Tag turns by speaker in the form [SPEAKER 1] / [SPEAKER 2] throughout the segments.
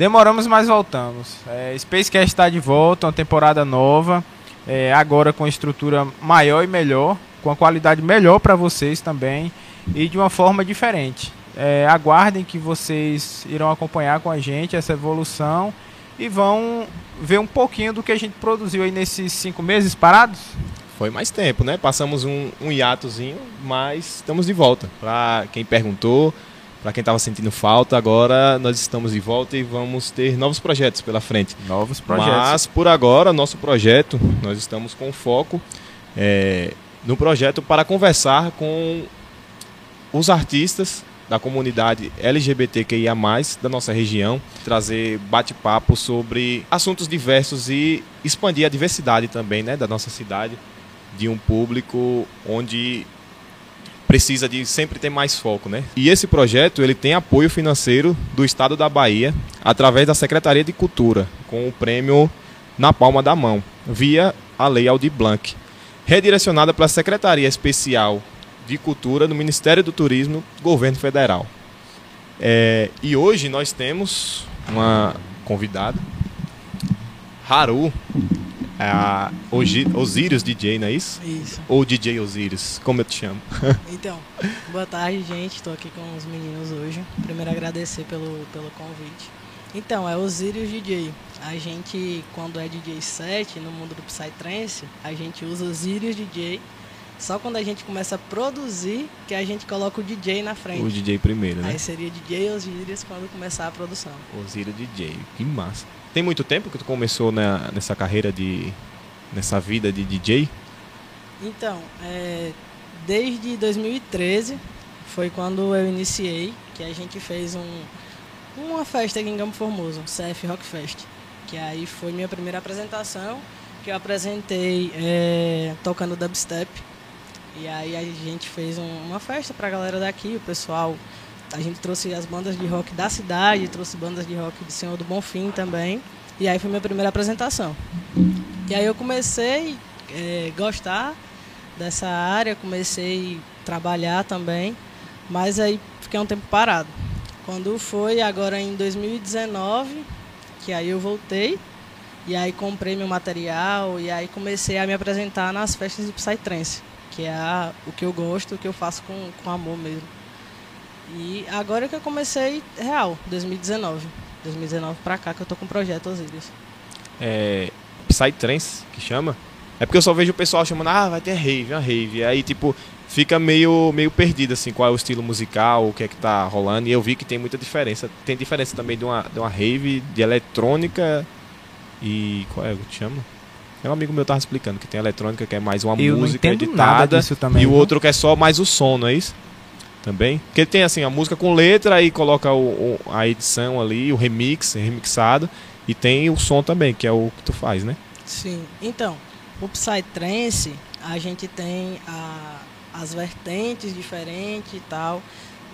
[SPEAKER 1] Demoramos, mas voltamos. É, Spacecast está de volta, uma temporada nova, é, agora com estrutura maior e melhor, com a qualidade melhor para vocês também e de uma forma diferente. É, aguardem que vocês irão acompanhar com a gente essa evolução e vão ver um pouquinho do que a gente produziu aí nesses cinco meses parados.
[SPEAKER 2] Foi mais tempo, né? Passamos um, um hiatozinho, mas estamos de volta. Para quem perguntou, para quem estava sentindo falta, agora nós estamos de volta e vamos ter novos projetos pela frente.
[SPEAKER 1] Novos projetos.
[SPEAKER 2] Mas por agora, nosso projeto, nós estamos com foco é, no projeto para conversar com os artistas da comunidade LGBTQIA+, da nossa região, trazer bate-papo sobre assuntos diversos e expandir a diversidade também, né, da nossa cidade, de um público onde precisa de sempre ter mais foco, né? E esse projeto, ele tem apoio financeiro do Estado da Bahia, através da Secretaria de Cultura, com o prêmio na palma da mão, via a Lei Aldir Blanc, redirecionada para a Secretaria Especial de Cultura do Ministério do Turismo, Governo Federal. É, e hoje nós temos uma convidada, Haru, é a Osiris DJ, não é isso?
[SPEAKER 3] Isso.
[SPEAKER 2] Ou DJ Osiris, como eu te chamo?
[SPEAKER 3] Então, boa tarde, gente. Estou aqui com os meninos hoje. Primeiro agradecer pelo, pelo convite. Então, é Osiris DJ. A gente, quando é DJ set no mundo do Psytrance, a gente usa Osiris DJ só quando a gente começa a produzir que a gente coloca o DJ na frente.
[SPEAKER 2] O DJ primeiro, né?
[SPEAKER 3] Aí seria DJ Osiris quando começar a produção.
[SPEAKER 2] Osiris DJ, que massa. Tem muito tempo que tu começou na, nessa carreira de. nessa vida de DJ?
[SPEAKER 3] Então, é, desde 2013 foi quando eu iniciei, que a gente fez um, uma festa aqui em Campo Formoso, CF Rock Fest. Que aí foi minha primeira apresentação, que eu apresentei é, tocando dubstep. E aí a gente fez um, uma festa pra galera daqui, o pessoal. A gente trouxe as bandas de rock da cidade, trouxe bandas de rock do Senhor do Bonfim também. E aí foi minha primeira apresentação. E aí eu comecei a é, gostar dessa área, comecei a trabalhar também, mas aí fiquei um tempo parado. Quando foi agora em 2019, que aí eu voltei, e aí comprei meu material, e aí comecei a me apresentar nas festas de Psytrance que é a, o que eu gosto, o que eu faço com, com amor mesmo. E agora que eu comecei real, 2019. 2019 pra cá que eu tô com o projeto Osiris.
[SPEAKER 2] É. Psytrance, que chama? É porque eu só vejo o pessoal chamando, ah, vai ter rave, uma rave. E aí, tipo, fica meio, meio perdido, assim, qual é o estilo musical, o que é que tá rolando. E eu vi que tem muita diferença. Tem diferença também de uma, de uma rave, de eletrônica e. Qual é o que chama? É um amigo meu tava explicando que tem eletrônica que é mais uma
[SPEAKER 1] Eu
[SPEAKER 2] música editada
[SPEAKER 1] nada disso também,
[SPEAKER 2] e o outro que é só mais o som, não é isso? Também. Porque tem assim a música com letra aí coloca o, o- a edição ali, o remix, remixado e tem o som também, que é o que tu faz, né?
[SPEAKER 3] Sim. Então, o Psytrance, a gente tem a- as vertentes diferentes e tal.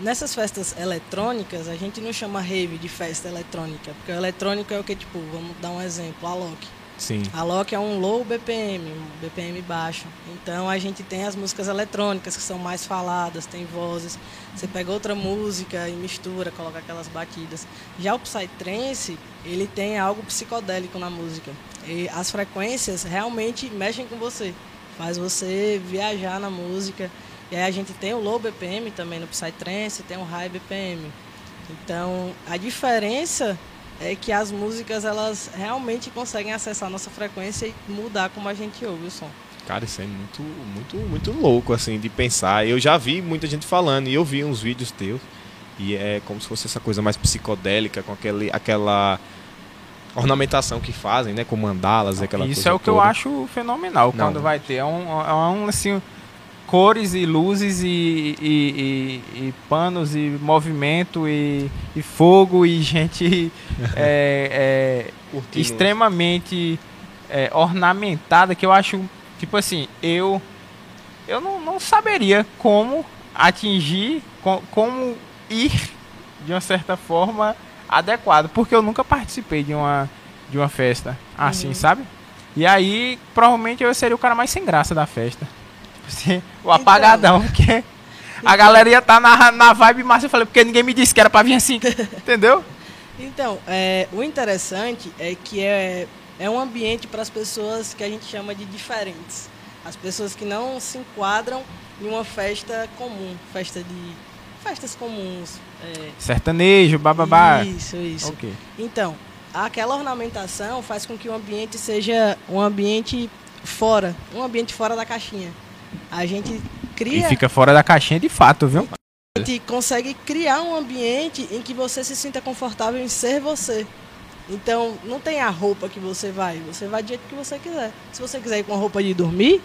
[SPEAKER 3] Nessas festas eletrônicas, a gente não chama rave de festa eletrônica, porque o eletrônico é o que, tipo, vamos dar um exemplo, a Loki.
[SPEAKER 2] Sim.
[SPEAKER 3] A Loki é um low BPM, um BPM baixo. Então a gente tem as músicas eletrônicas que são mais faladas, tem vozes. Você pega outra música e mistura, coloca aquelas batidas. Já o Psytrance, ele tem algo psicodélico na música. E as frequências realmente mexem com você. Faz você viajar na música. E aí a gente tem o low BPM também no Psytrance, tem o high BPM. Então, a diferença é que as músicas elas realmente conseguem acessar a nossa frequência e mudar como a gente ouve o som.
[SPEAKER 2] Cara, isso é muito, muito, muito louco, assim, de pensar. Eu já vi muita gente falando, e eu vi uns vídeos teus, e é como se fosse essa coisa mais psicodélica, com aquele, aquela ornamentação que fazem, né? Com mandalas, aquela
[SPEAKER 1] Isso
[SPEAKER 2] coisa
[SPEAKER 1] é o que eu
[SPEAKER 2] toda.
[SPEAKER 1] acho fenomenal
[SPEAKER 2] Não.
[SPEAKER 1] quando vai ter. É um, é um assim, cores e luzes e, e, e- e panos e movimento e, e fogo e gente é, é, extremamente é, ornamentada que eu acho, tipo assim, eu eu não, não saberia como atingir, co- como ir de uma certa forma adequado, porque eu nunca participei de uma de uma festa assim,
[SPEAKER 3] Uhum.
[SPEAKER 1] sabe? E aí, provavelmente eu seria o cara mais sem graça da festa. O apagadão, porque a galera ia estar na, na vibe massa. Eu falei, porque ninguém me disse que era pra vir assim, entendeu?
[SPEAKER 3] Então, é, o interessante é que é, é um ambiente para as pessoas que a gente chama de diferentes. As pessoas que não se enquadram em uma festa comum, festa de festas comuns. É,
[SPEAKER 1] Sertanejo, bababá.
[SPEAKER 3] Isso, isso.
[SPEAKER 1] Ok.
[SPEAKER 3] Então, aquela ornamentação faz com que o ambiente seja um ambiente fora, um ambiente fora da caixinha. A gente
[SPEAKER 1] E
[SPEAKER 3] cria,
[SPEAKER 1] fica fora da caixinha de fato, viu?
[SPEAKER 3] a gente consegue criar um ambiente em que você se sinta confortável em ser você. Então, não tem a roupa que você vai, você vai do jeito que você quiser. Se você quiser ir com a roupa de dormir,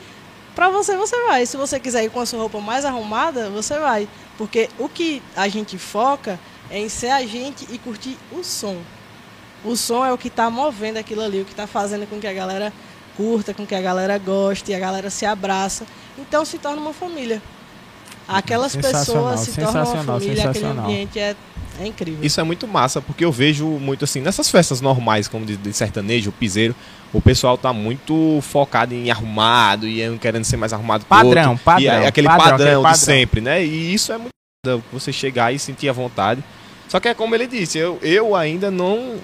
[SPEAKER 3] pra você você vai. Se você quiser ir com a sua roupa mais arrumada, você vai. Porque o que a gente foca é em ser a gente e curtir o som. O som é o que está movendo aquilo ali, o que está fazendo com que a galera curta, com que a galera goste, e a galera se abraça. Então se torna uma família. Aquelas
[SPEAKER 1] Sensacional,
[SPEAKER 3] pessoas se tornam uma família, aquele ambiente é, é incrível.
[SPEAKER 2] Isso é muito massa, porque eu vejo muito assim, nessas festas normais, como de, de sertanejo, piseiro, o pessoal tá muito focado em arrumado e em querendo ser mais arrumado que o
[SPEAKER 1] Padrão,
[SPEAKER 2] outro.
[SPEAKER 1] padrão,
[SPEAKER 2] E é aquele
[SPEAKER 1] padrão,
[SPEAKER 2] padrão,
[SPEAKER 1] aquele
[SPEAKER 2] de
[SPEAKER 1] padrão.
[SPEAKER 2] sempre, né? E isso é muito você chegar e sentir a vontade. Só que é como ele disse, eu, eu ainda não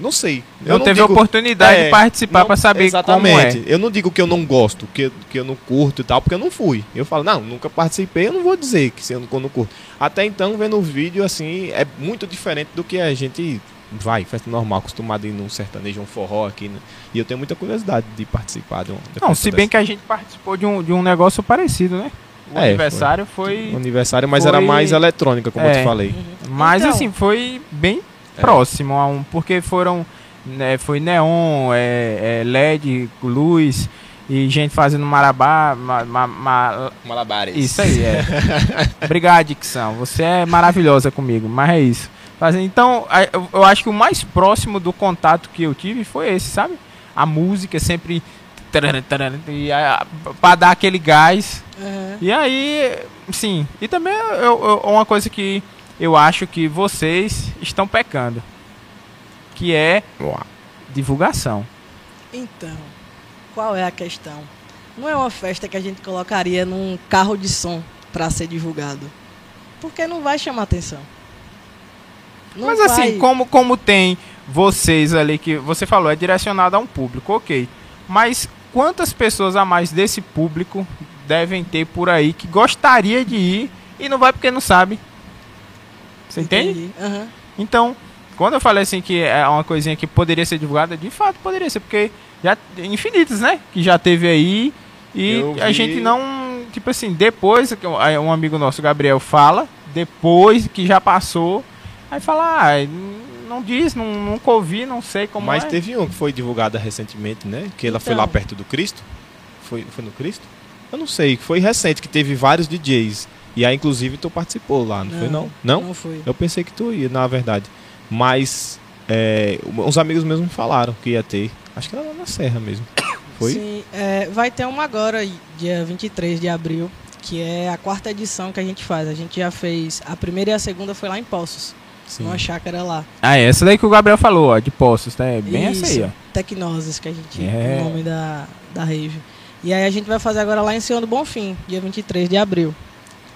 [SPEAKER 2] não sei. Eu
[SPEAKER 1] Não, teve
[SPEAKER 2] digo-
[SPEAKER 1] oportunidade
[SPEAKER 2] É,
[SPEAKER 1] de participar
[SPEAKER 2] não-
[SPEAKER 1] pra saber
[SPEAKER 2] exatamente.
[SPEAKER 1] como é.
[SPEAKER 2] Eu não digo que eu não gosto, que, que eu não curto e tal, porque eu não fui. Eu falo, não, nunca participei, eu não vou dizer que se eu não, que eu não curto. Até então, vendo o vídeo, assim, é muito diferente do que a gente vai, festa normal, acostumado a ir num sertanejo, um forró aqui, né? E eu tenho muita curiosidade de participar de um
[SPEAKER 1] Não, se bem
[SPEAKER 2] dessa.
[SPEAKER 1] que a gente participou de um, de um negócio parecido, né? O
[SPEAKER 2] É,
[SPEAKER 1] aniversário foi.
[SPEAKER 2] Um aniversário, mas
[SPEAKER 1] foi-
[SPEAKER 2] era mais eletrônica, como eu
[SPEAKER 1] É.
[SPEAKER 2] te falei.
[SPEAKER 1] Mas
[SPEAKER 3] Então-
[SPEAKER 1] assim, foi bem
[SPEAKER 2] É.
[SPEAKER 1] próximo a um. Porque foram. né, foi neon, é, é, LED, luz e gente fazendo marabá. ma- ma- ma-
[SPEAKER 2] Malabares.
[SPEAKER 1] isso aí, é. Obrigado, Dicção. Você é maravilhosa comigo, mas é isso. Fazendo- Então, eu- acho que o mais próximo do contato que eu tive foi esse, sabe? A música sempre. E a- pra dar aquele gás.
[SPEAKER 3] Aham.
[SPEAKER 1] E aí, sim. E também eu, eu- uma coisa que eu acho que vocês estão pecando. Que é divulgação.
[SPEAKER 3] Então, qual é a questão? Não é uma festa que a gente colocaria num carro de som para ser divulgado. Porque não vai chamar atenção. Não
[SPEAKER 1] Mas
[SPEAKER 3] vai-
[SPEAKER 1] assim, como, como tem vocês ali que você falou, é direcionado a um público, ok. Mas quantas pessoas a mais desse público devem ter por aí que gostaria de ir e não vai porque não sabe? Você entende?
[SPEAKER 3] Aham.
[SPEAKER 1] Então, quando eu falei assim que é uma coisinha que poderia ser divulgada, de fato poderia ser, porque já infinitos, né? Que já teve aí e
[SPEAKER 2] Eu
[SPEAKER 1] a
[SPEAKER 2] vi-
[SPEAKER 1] gente não, tipo assim, depois que um um amigo nosso, Gabriel, fala, depois que já passou, aí fala, ah, não diz, não, nunca ouvi, não sei como
[SPEAKER 2] Mas
[SPEAKER 1] é.
[SPEAKER 2] teve um que foi divulgada recentemente, né? Que ela foi
[SPEAKER 3] Então.
[SPEAKER 2] lá perto do Cristo. Foi, foi no Cristo? Eu não sei, foi recente, que teve vários DJs. E aí, inclusive, tu participou lá, não, foi não? Não?
[SPEAKER 3] Não foi.
[SPEAKER 2] Eu pensei que tu ia, na verdade. Mas é, uns amigos mesmo me falaram que ia ter. Acho que era lá na Serra mesmo. Foi?
[SPEAKER 3] Sim, é, vai ter uma agora, dia 23 de abril, que é a quarta edição que a gente faz. A gente já fez. A primeira e a segunda foi lá em Poços,
[SPEAKER 2] Sim.
[SPEAKER 3] numa chácara lá.
[SPEAKER 1] Ah, é essa daí que o Gabriel falou, ó, de Poços, tá? É bem essa aí,
[SPEAKER 3] Isso,
[SPEAKER 1] ó.
[SPEAKER 3] Tecnoses, que a gente.
[SPEAKER 1] É.
[SPEAKER 3] O nome da, da rave. E aí a gente vai fazer agora lá em Senhor do Bonfim, dia 23 de abril.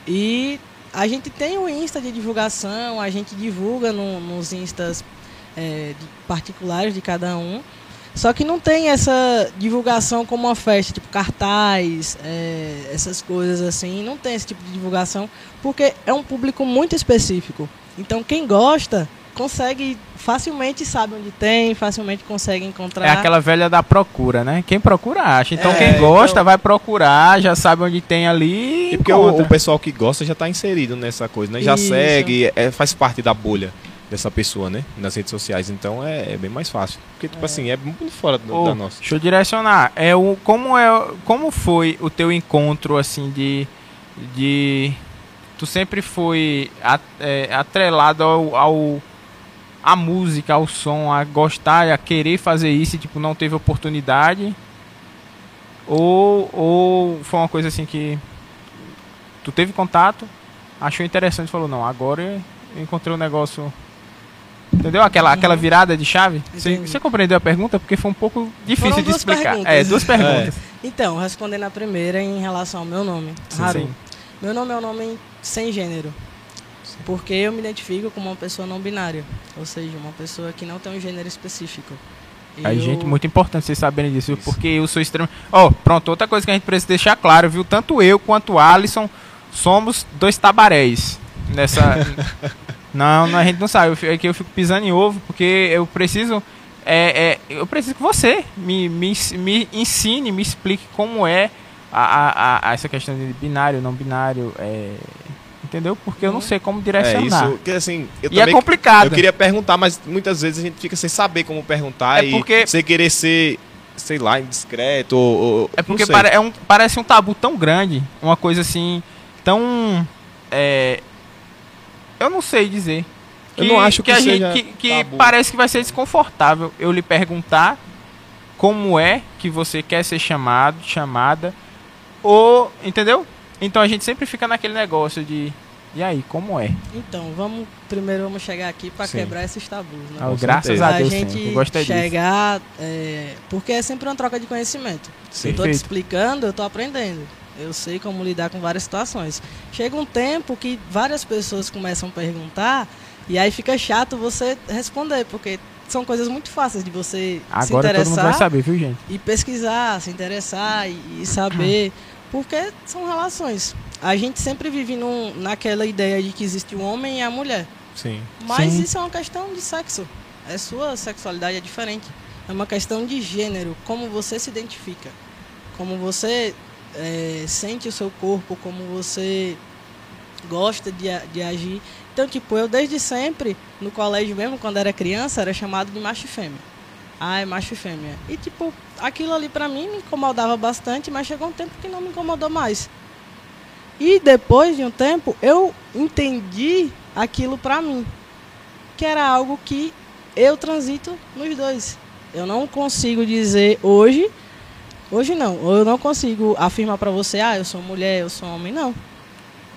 [SPEAKER 3] E a gente tem o Insta de divulgação, a gente divulga no- nos Instas é, de- particulares de cada um. Só que não tem essa divulgação como uma festa, tipo cartaz, é, essas coisas assim. Não tem esse tipo de divulgação, porque é um público muito específico. Então quem gosta consegue facilmente sabe onde tem, facilmente consegue encontrar.
[SPEAKER 1] É aquela velha da procura, né? Quem procura acha. Então
[SPEAKER 3] É,
[SPEAKER 1] quem gosta
[SPEAKER 3] então-
[SPEAKER 1] vai procurar, já sabe onde tem ali.
[SPEAKER 2] E porque o, o pessoal que gosta já está inserido nessa coisa, né? Já
[SPEAKER 3] Isso.
[SPEAKER 2] segue, é, faz parte da bolha dessa pessoa, né? Nas redes sociais. Então é, é bem mais fácil. Porque, tipo assim, é muito fora do-
[SPEAKER 1] Ô,
[SPEAKER 2] da nossa.
[SPEAKER 1] Deixa eu direcionar. É o como é como foi o teu encontro assim de de tu sempre foi é, atrelado ao, ao a música, ao som, a gostar, a querer fazer isso e tipo não teve oportunidade? Ou ou foi uma coisa assim que tu teve contato, achou interessante e falou não, agora eu encontrei um negócio Entendeu? Aquela, aquela virada de chave? Você, compreendeu a pergunta? Porque foi um pouco difícil
[SPEAKER 3] Foram
[SPEAKER 1] de explicar.
[SPEAKER 3] perguntas.
[SPEAKER 1] É, duas perguntas.
[SPEAKER 3] Então, respondendo a primeira em relação ao meu nome,
[SPEAKER 1] Sim,
[SPEAKER 3] Haru.
[SPEAKER 1] sim.
[SPEAKER 3] Meu nome é um nome sem gênero. Porque eu me identifico como uma pessoa não binária, ou seja, uma pessoa que não tem um gênero específico.
[SPEAKER 1] A
[SPEAKER 3] Eu-
[SPEAKER 1] gente, muito importante vocês saberem disso, viu? porque eu sou extremo. Ó, pronto, outra coisa que a gente precisa deixar claro, viu? Tanto eu quanto o Alisson somos dois tabaréis nessa. não, não, a gente não sabe. É que eu fico pisando em ovo, porque eu preciso. É, é, eu preciso que você me, me, me ensine, me explique como é a, a, a- essa questão de binário, não binário. É, entendeu? Porque eu não sei como
[SPEAKER 2] É
[SPEAKER 1] direcionar.
[SPEAKER 2] isso, que assim, eu
[SPEAKER 1] e é complicado.
[SPEAKER 2] eu queria perguntar, mas muitas vezes a gente fica sem saber como perguntar
[SPEAKER 1] É
[SPEAKER 2] e
[SPEAKER 1] porque-
[SPEAKER 2] sem querer ser, sei lá, indiscreto ou, ou-
[SPEAKER 1] É porque pare- é um, parece um tabu tão grande, uma coisa assim, tão. é, eu não sei dizer.
[SPEAKER 2] Eu não acho que
[SPEAKER 1] a
[SPEAKER 2] seja
[SPEAKER 1] gente, que, que
[SPEAKER 2] tabu.
[SPEAKER 1] parece que vai ser desconfortável eu lhe perguntar como é que você quer ser chamado, chamada, ou. Entendeu? Então a gente sempre fica naquele negócio de. E aí, como é?
[SPEAKER 3] Então, vamos primeiro vamos chegar aqui para
[SPEAKER 2] Sim.
[SPEAKER 3] quebrar esses tabus, né?
[SPEAKER 1] Ah, graças a
[SPEAKER 3] a
[SPEAKER 1] Deus, sim,
[SPEAKER 3] gente
[SPEAKER 1] gostei disso.
[SPEAKER 3] chegar, é, porque é sempre uma troca de conhecimento.
[SPEAKER 2] Sim.
[SPEAKER 3] Eu tô te explicando, eu tô aprendendo. Eu sei como lidar com várias situações. Chega um tempo que várias pessoas começam a perguntar e aí fica chato você responder, porque são coisas muito fáceis de você se
[SPEAKER 1] Agora todo mundo
[SPEAKER 3] interessar
[SPEAKER 1] vai saber, viu, gente?
[SPEAKER 3] e pesquisar, se interessar e, e saber, porque são relações. A gente sempre vive num, naquela ideia de que existe o homem e a mulher.
[SPEAKER 2] Sim.
[SPEAKER 3] Mas
[SPEAKER 1] Sim.
[SPEAKER 3] isso é uma questão de sexo. É sua sexualidade é diferente. É uma questão de gênero, como você se identifica, como você é, sente o seu corpo, como você gosta de, de agir. Então, tipo, eu desde sempre, no colégio mesmo, quando era criança, era chamado de macho e fêmea. Ah, é macho e fêmea. E, tipo, aquilo ali pra mim me incomodava bastante, mas chegou um tempo que não me incomodou mais. E depois de um tempo, eu entendi aquilo pra mim. Que era algo que eu transito nos dois. Eu não consigo dizer hoje, hoje não, eu não consigo afirmar pra você, ah, eu sou mulher, eu sou homem, não.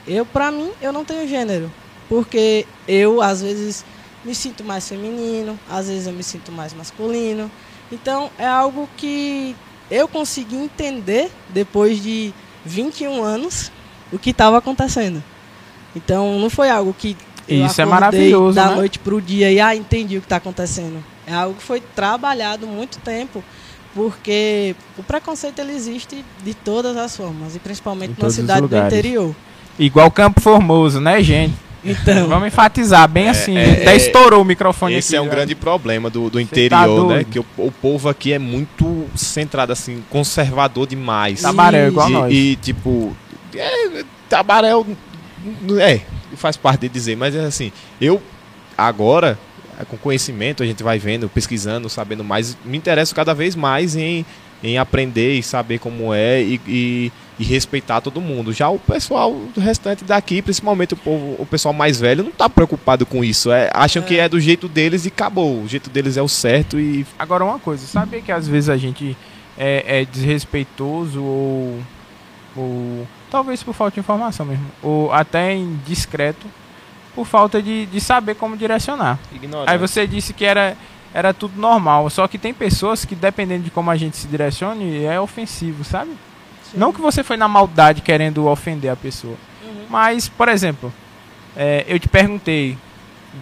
[SPEAKER 3] Eu, pra mim, eu não tenho gênero. Porque eu, às vezes, me sinto mais feminino, às vezes eu me sinto mais masculino. Então, é algo que eu consegui entender depois de 21 anos o que estava acontecendo. Então, não foi algo que eu
[SPEAKER 1] Isso é maravilhoso,
[SPEAKER 3] da
[SPEAKER 1] né?
[SPEAKER 3] noite pro dia e ah, entendi o que está acontecendo. É algo que foi trabalhado muito tempo, porque o preconceito ele existe de todas as formas, e principalmente
[SPEAKER 1] Em
[SPEAKER 3] na cidade do interior.
[SPEAKER 1] Igual Campo Formoso, né, gente?
[SPEAKER 3] Então,
[SPEAKER 1] Vamos enfatizar bem assim.
[SPEAKER 2] é,
[SPEAKER 1] Até
[SPEAKER 2] é,
[SPEAKER 1] estourou o microfone
[SPEAKER 2] Esse
[SPEAKER 1] aqui.
[SPEAKER 2] é um
[SPEAKER 1] já.
[SPEAKER 2] grande problema do, do
[SPEAKER 1] Cê
[SPEAKER 2] interior,
[SPEAKER 1] tá
[SPEAKER 2] né? Que o, o povo aqui é muito centrado, assim, conservador demais.
[SPEAKER 1] Tabaréu igual
[SPEAKER 2] e,
[SPEAKER 1] nós.
[SPEAKER 2] e, tipo, é, Tabaréu é, faz parte de dizer, mas é assim, eu agora, com conhecimento, a gente vai vendo, pesquisando, sabendo mais, me interesso cada vez mais em, em aprender e saber como é e, e, e respeitar todo mundo. Já o pessoal do restante daqui, principalmente o povo, o pessoal mais velho, não tá preocupado com isso. É, acham que é do jeito deles e acabou. O jeito deles é o certo e
[SPEAKER 1] Agora uma coisa, sabia que às vezes a gente é, é desrespeitoso ou, ou talvez por falta de informação mesmo, ou até indiscreto por falta de, de saber como direcionar.
[SPEAKER 2] ignorar.
[SPEAKER 1] Aí você disse que era, era tudo normal, só que tem pessoas que dependendo de como a gente se direcione é ofensivo, sabe? Não que você foi na maldade querendo ofender a pessoa.
[SPEAKER 3] Uhum.
[SPEAKER 1] Mas, por exemplo, é, eu te perguntei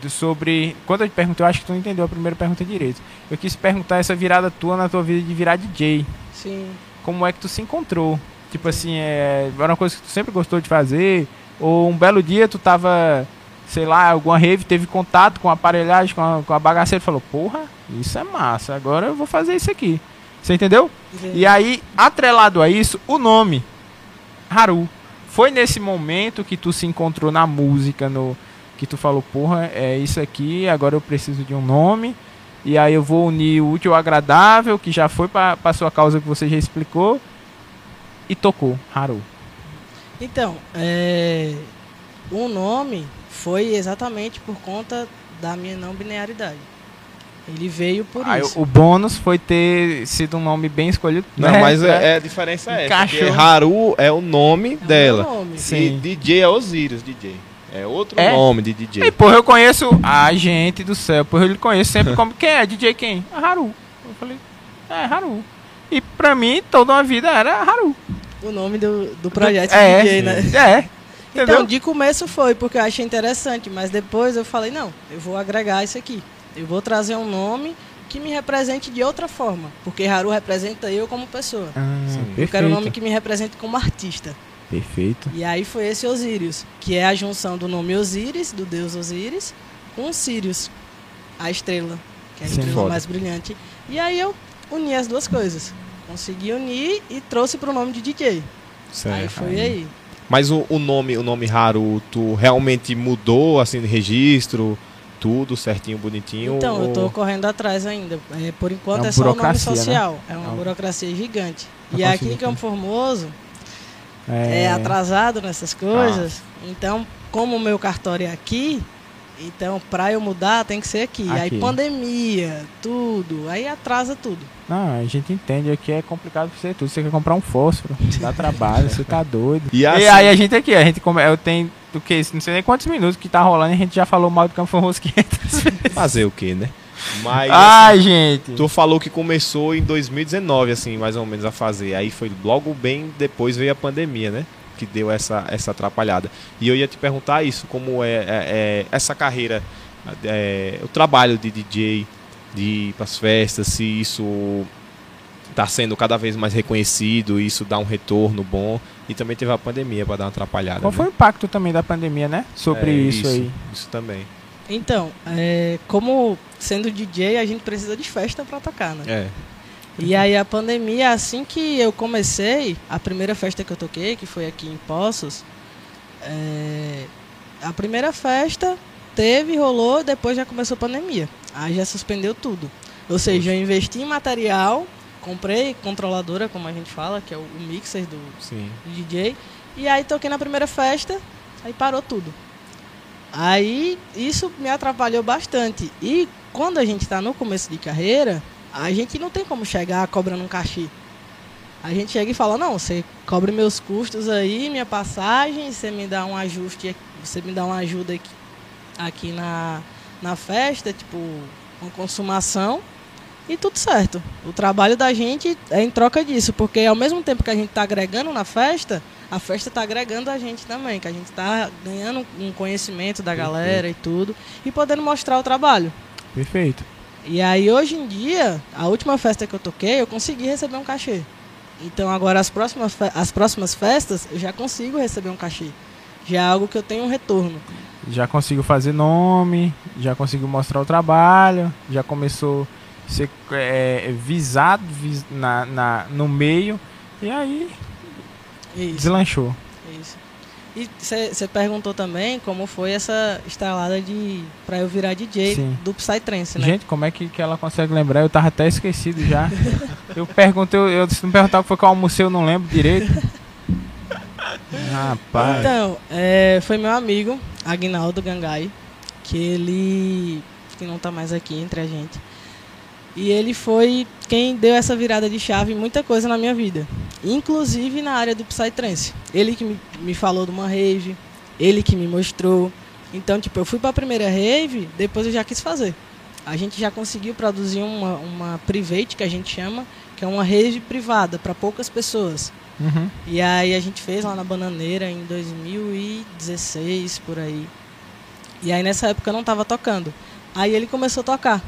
[SPEAKER 1] sobre. Quando eu te perguntei, eu acho que tu não entendeu a primeira pergunta direito. Eu quis perguntar essa virada tua na tua vida de virar DJ.
[SPEAKER 3] sim.
[SPEAKER 1] Como é que tu se encontrou? Tipo assim, é, era uma coisa que tu sempre gostou de fazer? Ou um belo dia tu tava, sei lá, alguma rave, teve contato com a aparelhagem, com a, com a bagaceira e falou: Porra, isso é massa, agora eu vou fazer isso aqui. Você entendeu? E aí, atrelado a isso, o nome, Haru. Foi nesse momento que tu se encontrou na música, no que tu falou, porra, é isso aqui, agora eu preciso de um nome. E aí eu vou unir o útil ao agradável, que já foi para sua causa que você já explicou, e tocou, Haru.
[SPEAKER 3] Então, é, o nome foi exatamente por conta da minha não binariedade. Ele veio por
[SPEAKER 1] Aí
[SPEAKER 3] isso.
[SPEAKER 1] o bônus foi ter sido um nome bem escolhido.
[SPEAKER 2] Não,
[SPEAKER 1] né?
[SPEAKER 2] mas é, é a diferença é essa. Porque Haru é o nome
[SPEAKER 3] É o
[SPEAKER 2] dela.
[SPEAKER 3] nome.
[SPEAKER 1] Sim.
[SPEAKER 2] E DJ é Osiris, DJ. É outro
[SPEAKER 1] É?
[SPEAKER 2] nome de DJ.
[SPEAKER 1] E porra, eu conheço. a gente do céu, porra, eu lhe conheço sempre como. Quem é? DJ quem? A Haru. Eu falei, é, Haru. E pra mim, toda uma vida era Haru.
[SPEAKER 3] O nome do, do projeto
[SPEAKER 1] é,
[SPEAKER 3] DJ, né?
[SPEAKER 1] É.
[SPEAKER 3] Então,
[SPEAKER 1] Entendeu?
[SPEAKER 3] de começo foi, porque eu achei interessante, mas depois eu falei, não, eu vou agregar isso aqui. Eu vou trazer um nome que me represente de outra forma, porque Haru representa eu como pessoa.
[SPEAKER 1] Ah,
[SPEAKER 2] Sim.
[SPEAKER 3] Eu quero um nome que me represente como artista.
[SPEAKER 1] Perfeito.
[SPEAKER 3] E aí foi esse Osírios, que é a junção do nome Osíris, do deus Osíris, com Sirius, a estrela, que é a
[SPEAKER 1] Sim.
[SPEAKER 3] estrela
[SPEAKER 2] Foda.
[SPEAKER 3] mais brilhante. E aí eu uni as duas coisas. Consegui unir e trouxe pro nome de DJ. Aí
[SPEAKER 2] Certo.
[SPEAKER 3] foi aí.
[SPEAKER 2] Mas o, o nome, o nome Haru, tu realmente mudou assim de registro, tudo certinho, bonitinho?
[SPEAKER 3] Então, eu tô
[SPEAKER 2] ou-
[SPEAKER 3] correndo atrás ainda. É, por enquanto
[SPEAKER 1] É
[SPEAKER 3] é, só o nome
[SPEAKER 1] né?
[SPEAKER 3] social. É uma
[SPEAKER 1] É um-
[SPEAKER 3] burocracia gigante.
[SPEAKER 1] Eu
[SPEAKER 3] E
[SPEAKER 1] consigo
[SPEAKER 3] aqui em
[SPEAKER 1] entender.
[SPEAKER 3] Campo Formoso é, atrasado nessas coisas.
[SPEAKER 1] Ah.
[SPEAKER 3] Então, como o meu cartório é aqui, então pra eu mudar tem que ser aqui.
[SPEAKER 1] Aqui.
[SPEAKER 3] Aí pandemia, tudo, aí atrasa tudo.
[SPEAKER 1] Não, a gente entende aqui é complicado pra você tudo. Você quer comprar um fósforo, dá trabalho, você tá doido.
[SPEAKER 2] E
[SPEAKER 1] E,
[SPEAKER 2] assim-
[SPEAKER 1] aí a gente aqui, a gente come, eu tenho do que não sei nem quantos minutos que tá rolando e a gente já falou mal do Campo Formoso 500 vezes.
[SPEAKER 2] Fazer o quê, né? Mas assim,
[SPEAKER 1] Ai, gente.
[SPEAKER 2] tu falou que começou em 2019, assim, mais ou menos a fazer. Aí foi logo bem depois veio a pandemia, né? Que deu essa, essa atrapalhada. E eu ia te perguntar isso, como é, é- é essa carreira, é, o trabalho de DJ, de ir pras festas, se isso tá sendo cada vez mais reconhecido, isso dá um retorno bom. E também teve a pandemia para dar uma atrapalhada.
[SPEAKER 1] Qual
[SPEAKER 2] né?
[SPEAKER 1] foi o impacto também da pandemia, né? Sobre
[SPEAKER 2] É,
[SPEAKER 1] isso, aí.
[SPEAKER 2] Isso também.
[SPEAKER 3] Então, é, como sendo DJ, a gente precisa de festa pra tocar, né?
[SPEAKER 2] É.
[SPEAKER 3] E aí a pandemia, assim que eu comecei, a primeira festa que eu toquei, que foi aqui em Poços, é, a primeira festa teve, rolou, depois já começou a pandemia. Aí já suspendeu tudo. Ou seja, eu investi em material, comprei controladora, como a gente fala, que é o, mixer do, do DJ, e aí toquei na primeira festa, aí parou tudo. Aí isso me atrapalhou bastante. E quando a gente está no começo de carreira, a gente não tem como chegar cobrando um cachê. A gente chega e fala, não, você cobre meus custos aí, minha passagem, você me dá um ajuste, você me dá uma ajuda aqui, aqui na, na festa, tipo, uma consumação, e tudo certo. O trabalho da gente é em troca disso, porque ao mesmo tempo que a gente está agregando na festa, a festa está agregando a gente também, que a gente está ganhando um conhecimento da galera e tudo, e podendo mostrar o trabalho.
[SPEAKER 1] Perfeito.
[SPEAKER 3] E aí hoje em dia, a última festa que eu toquei, eu consegui receber um cachê. Então agora as próximas, as próximas festas eu já consigo receber um cachê. Já é algo que eu tenho um retorno.
[SPEAKER 1] Já conseguiu fazer nome, já conseguiu mostrar o trabalho, já começou a ser é, visado vis- na, na, no meio, e aí
[SPEAKER 3] Isso.
[SPEAKER 1] deslanchou.
[SPEAKER 3] E você perguntou também como foi essa estalada de pra eu virar DJ
[SPEAKER 1] Sim.
[SPEAKER 3] do Psytrance, né?
[SPEAKER 1] Gente, como é que, que ela consegue lembrar? Eu tava até esquecido já. eu perguntei, eu, eu, se me perguntar o que foi que eu almocei, eu não lembro direito. Rapaz.
[SPEAKER 3] Então, é, foi meu amigo, Agnaldo Gangai, que ele que não tá mais aqui entre a gente. E ele foi quem deu essa virada de chave em muita coisa na minha vida. Inclusive na área do Psytrance. Ele que me, me falou de uma rave, ele que me mostrou. Então, tipo, eu fui pra primeira rave, depois eu já quis fazer. A gente já conseguiu produzir uma, uma private, que a gente chama, que é uma rave privada para poucas pessoas.
[SPEAKER 1] Uhum.
[SPEAKER 3] E aí a gente fez lá na Bananeira em 2016, por aí. E aí nessa época eu não tava tocando. Aí ele começou a tocar.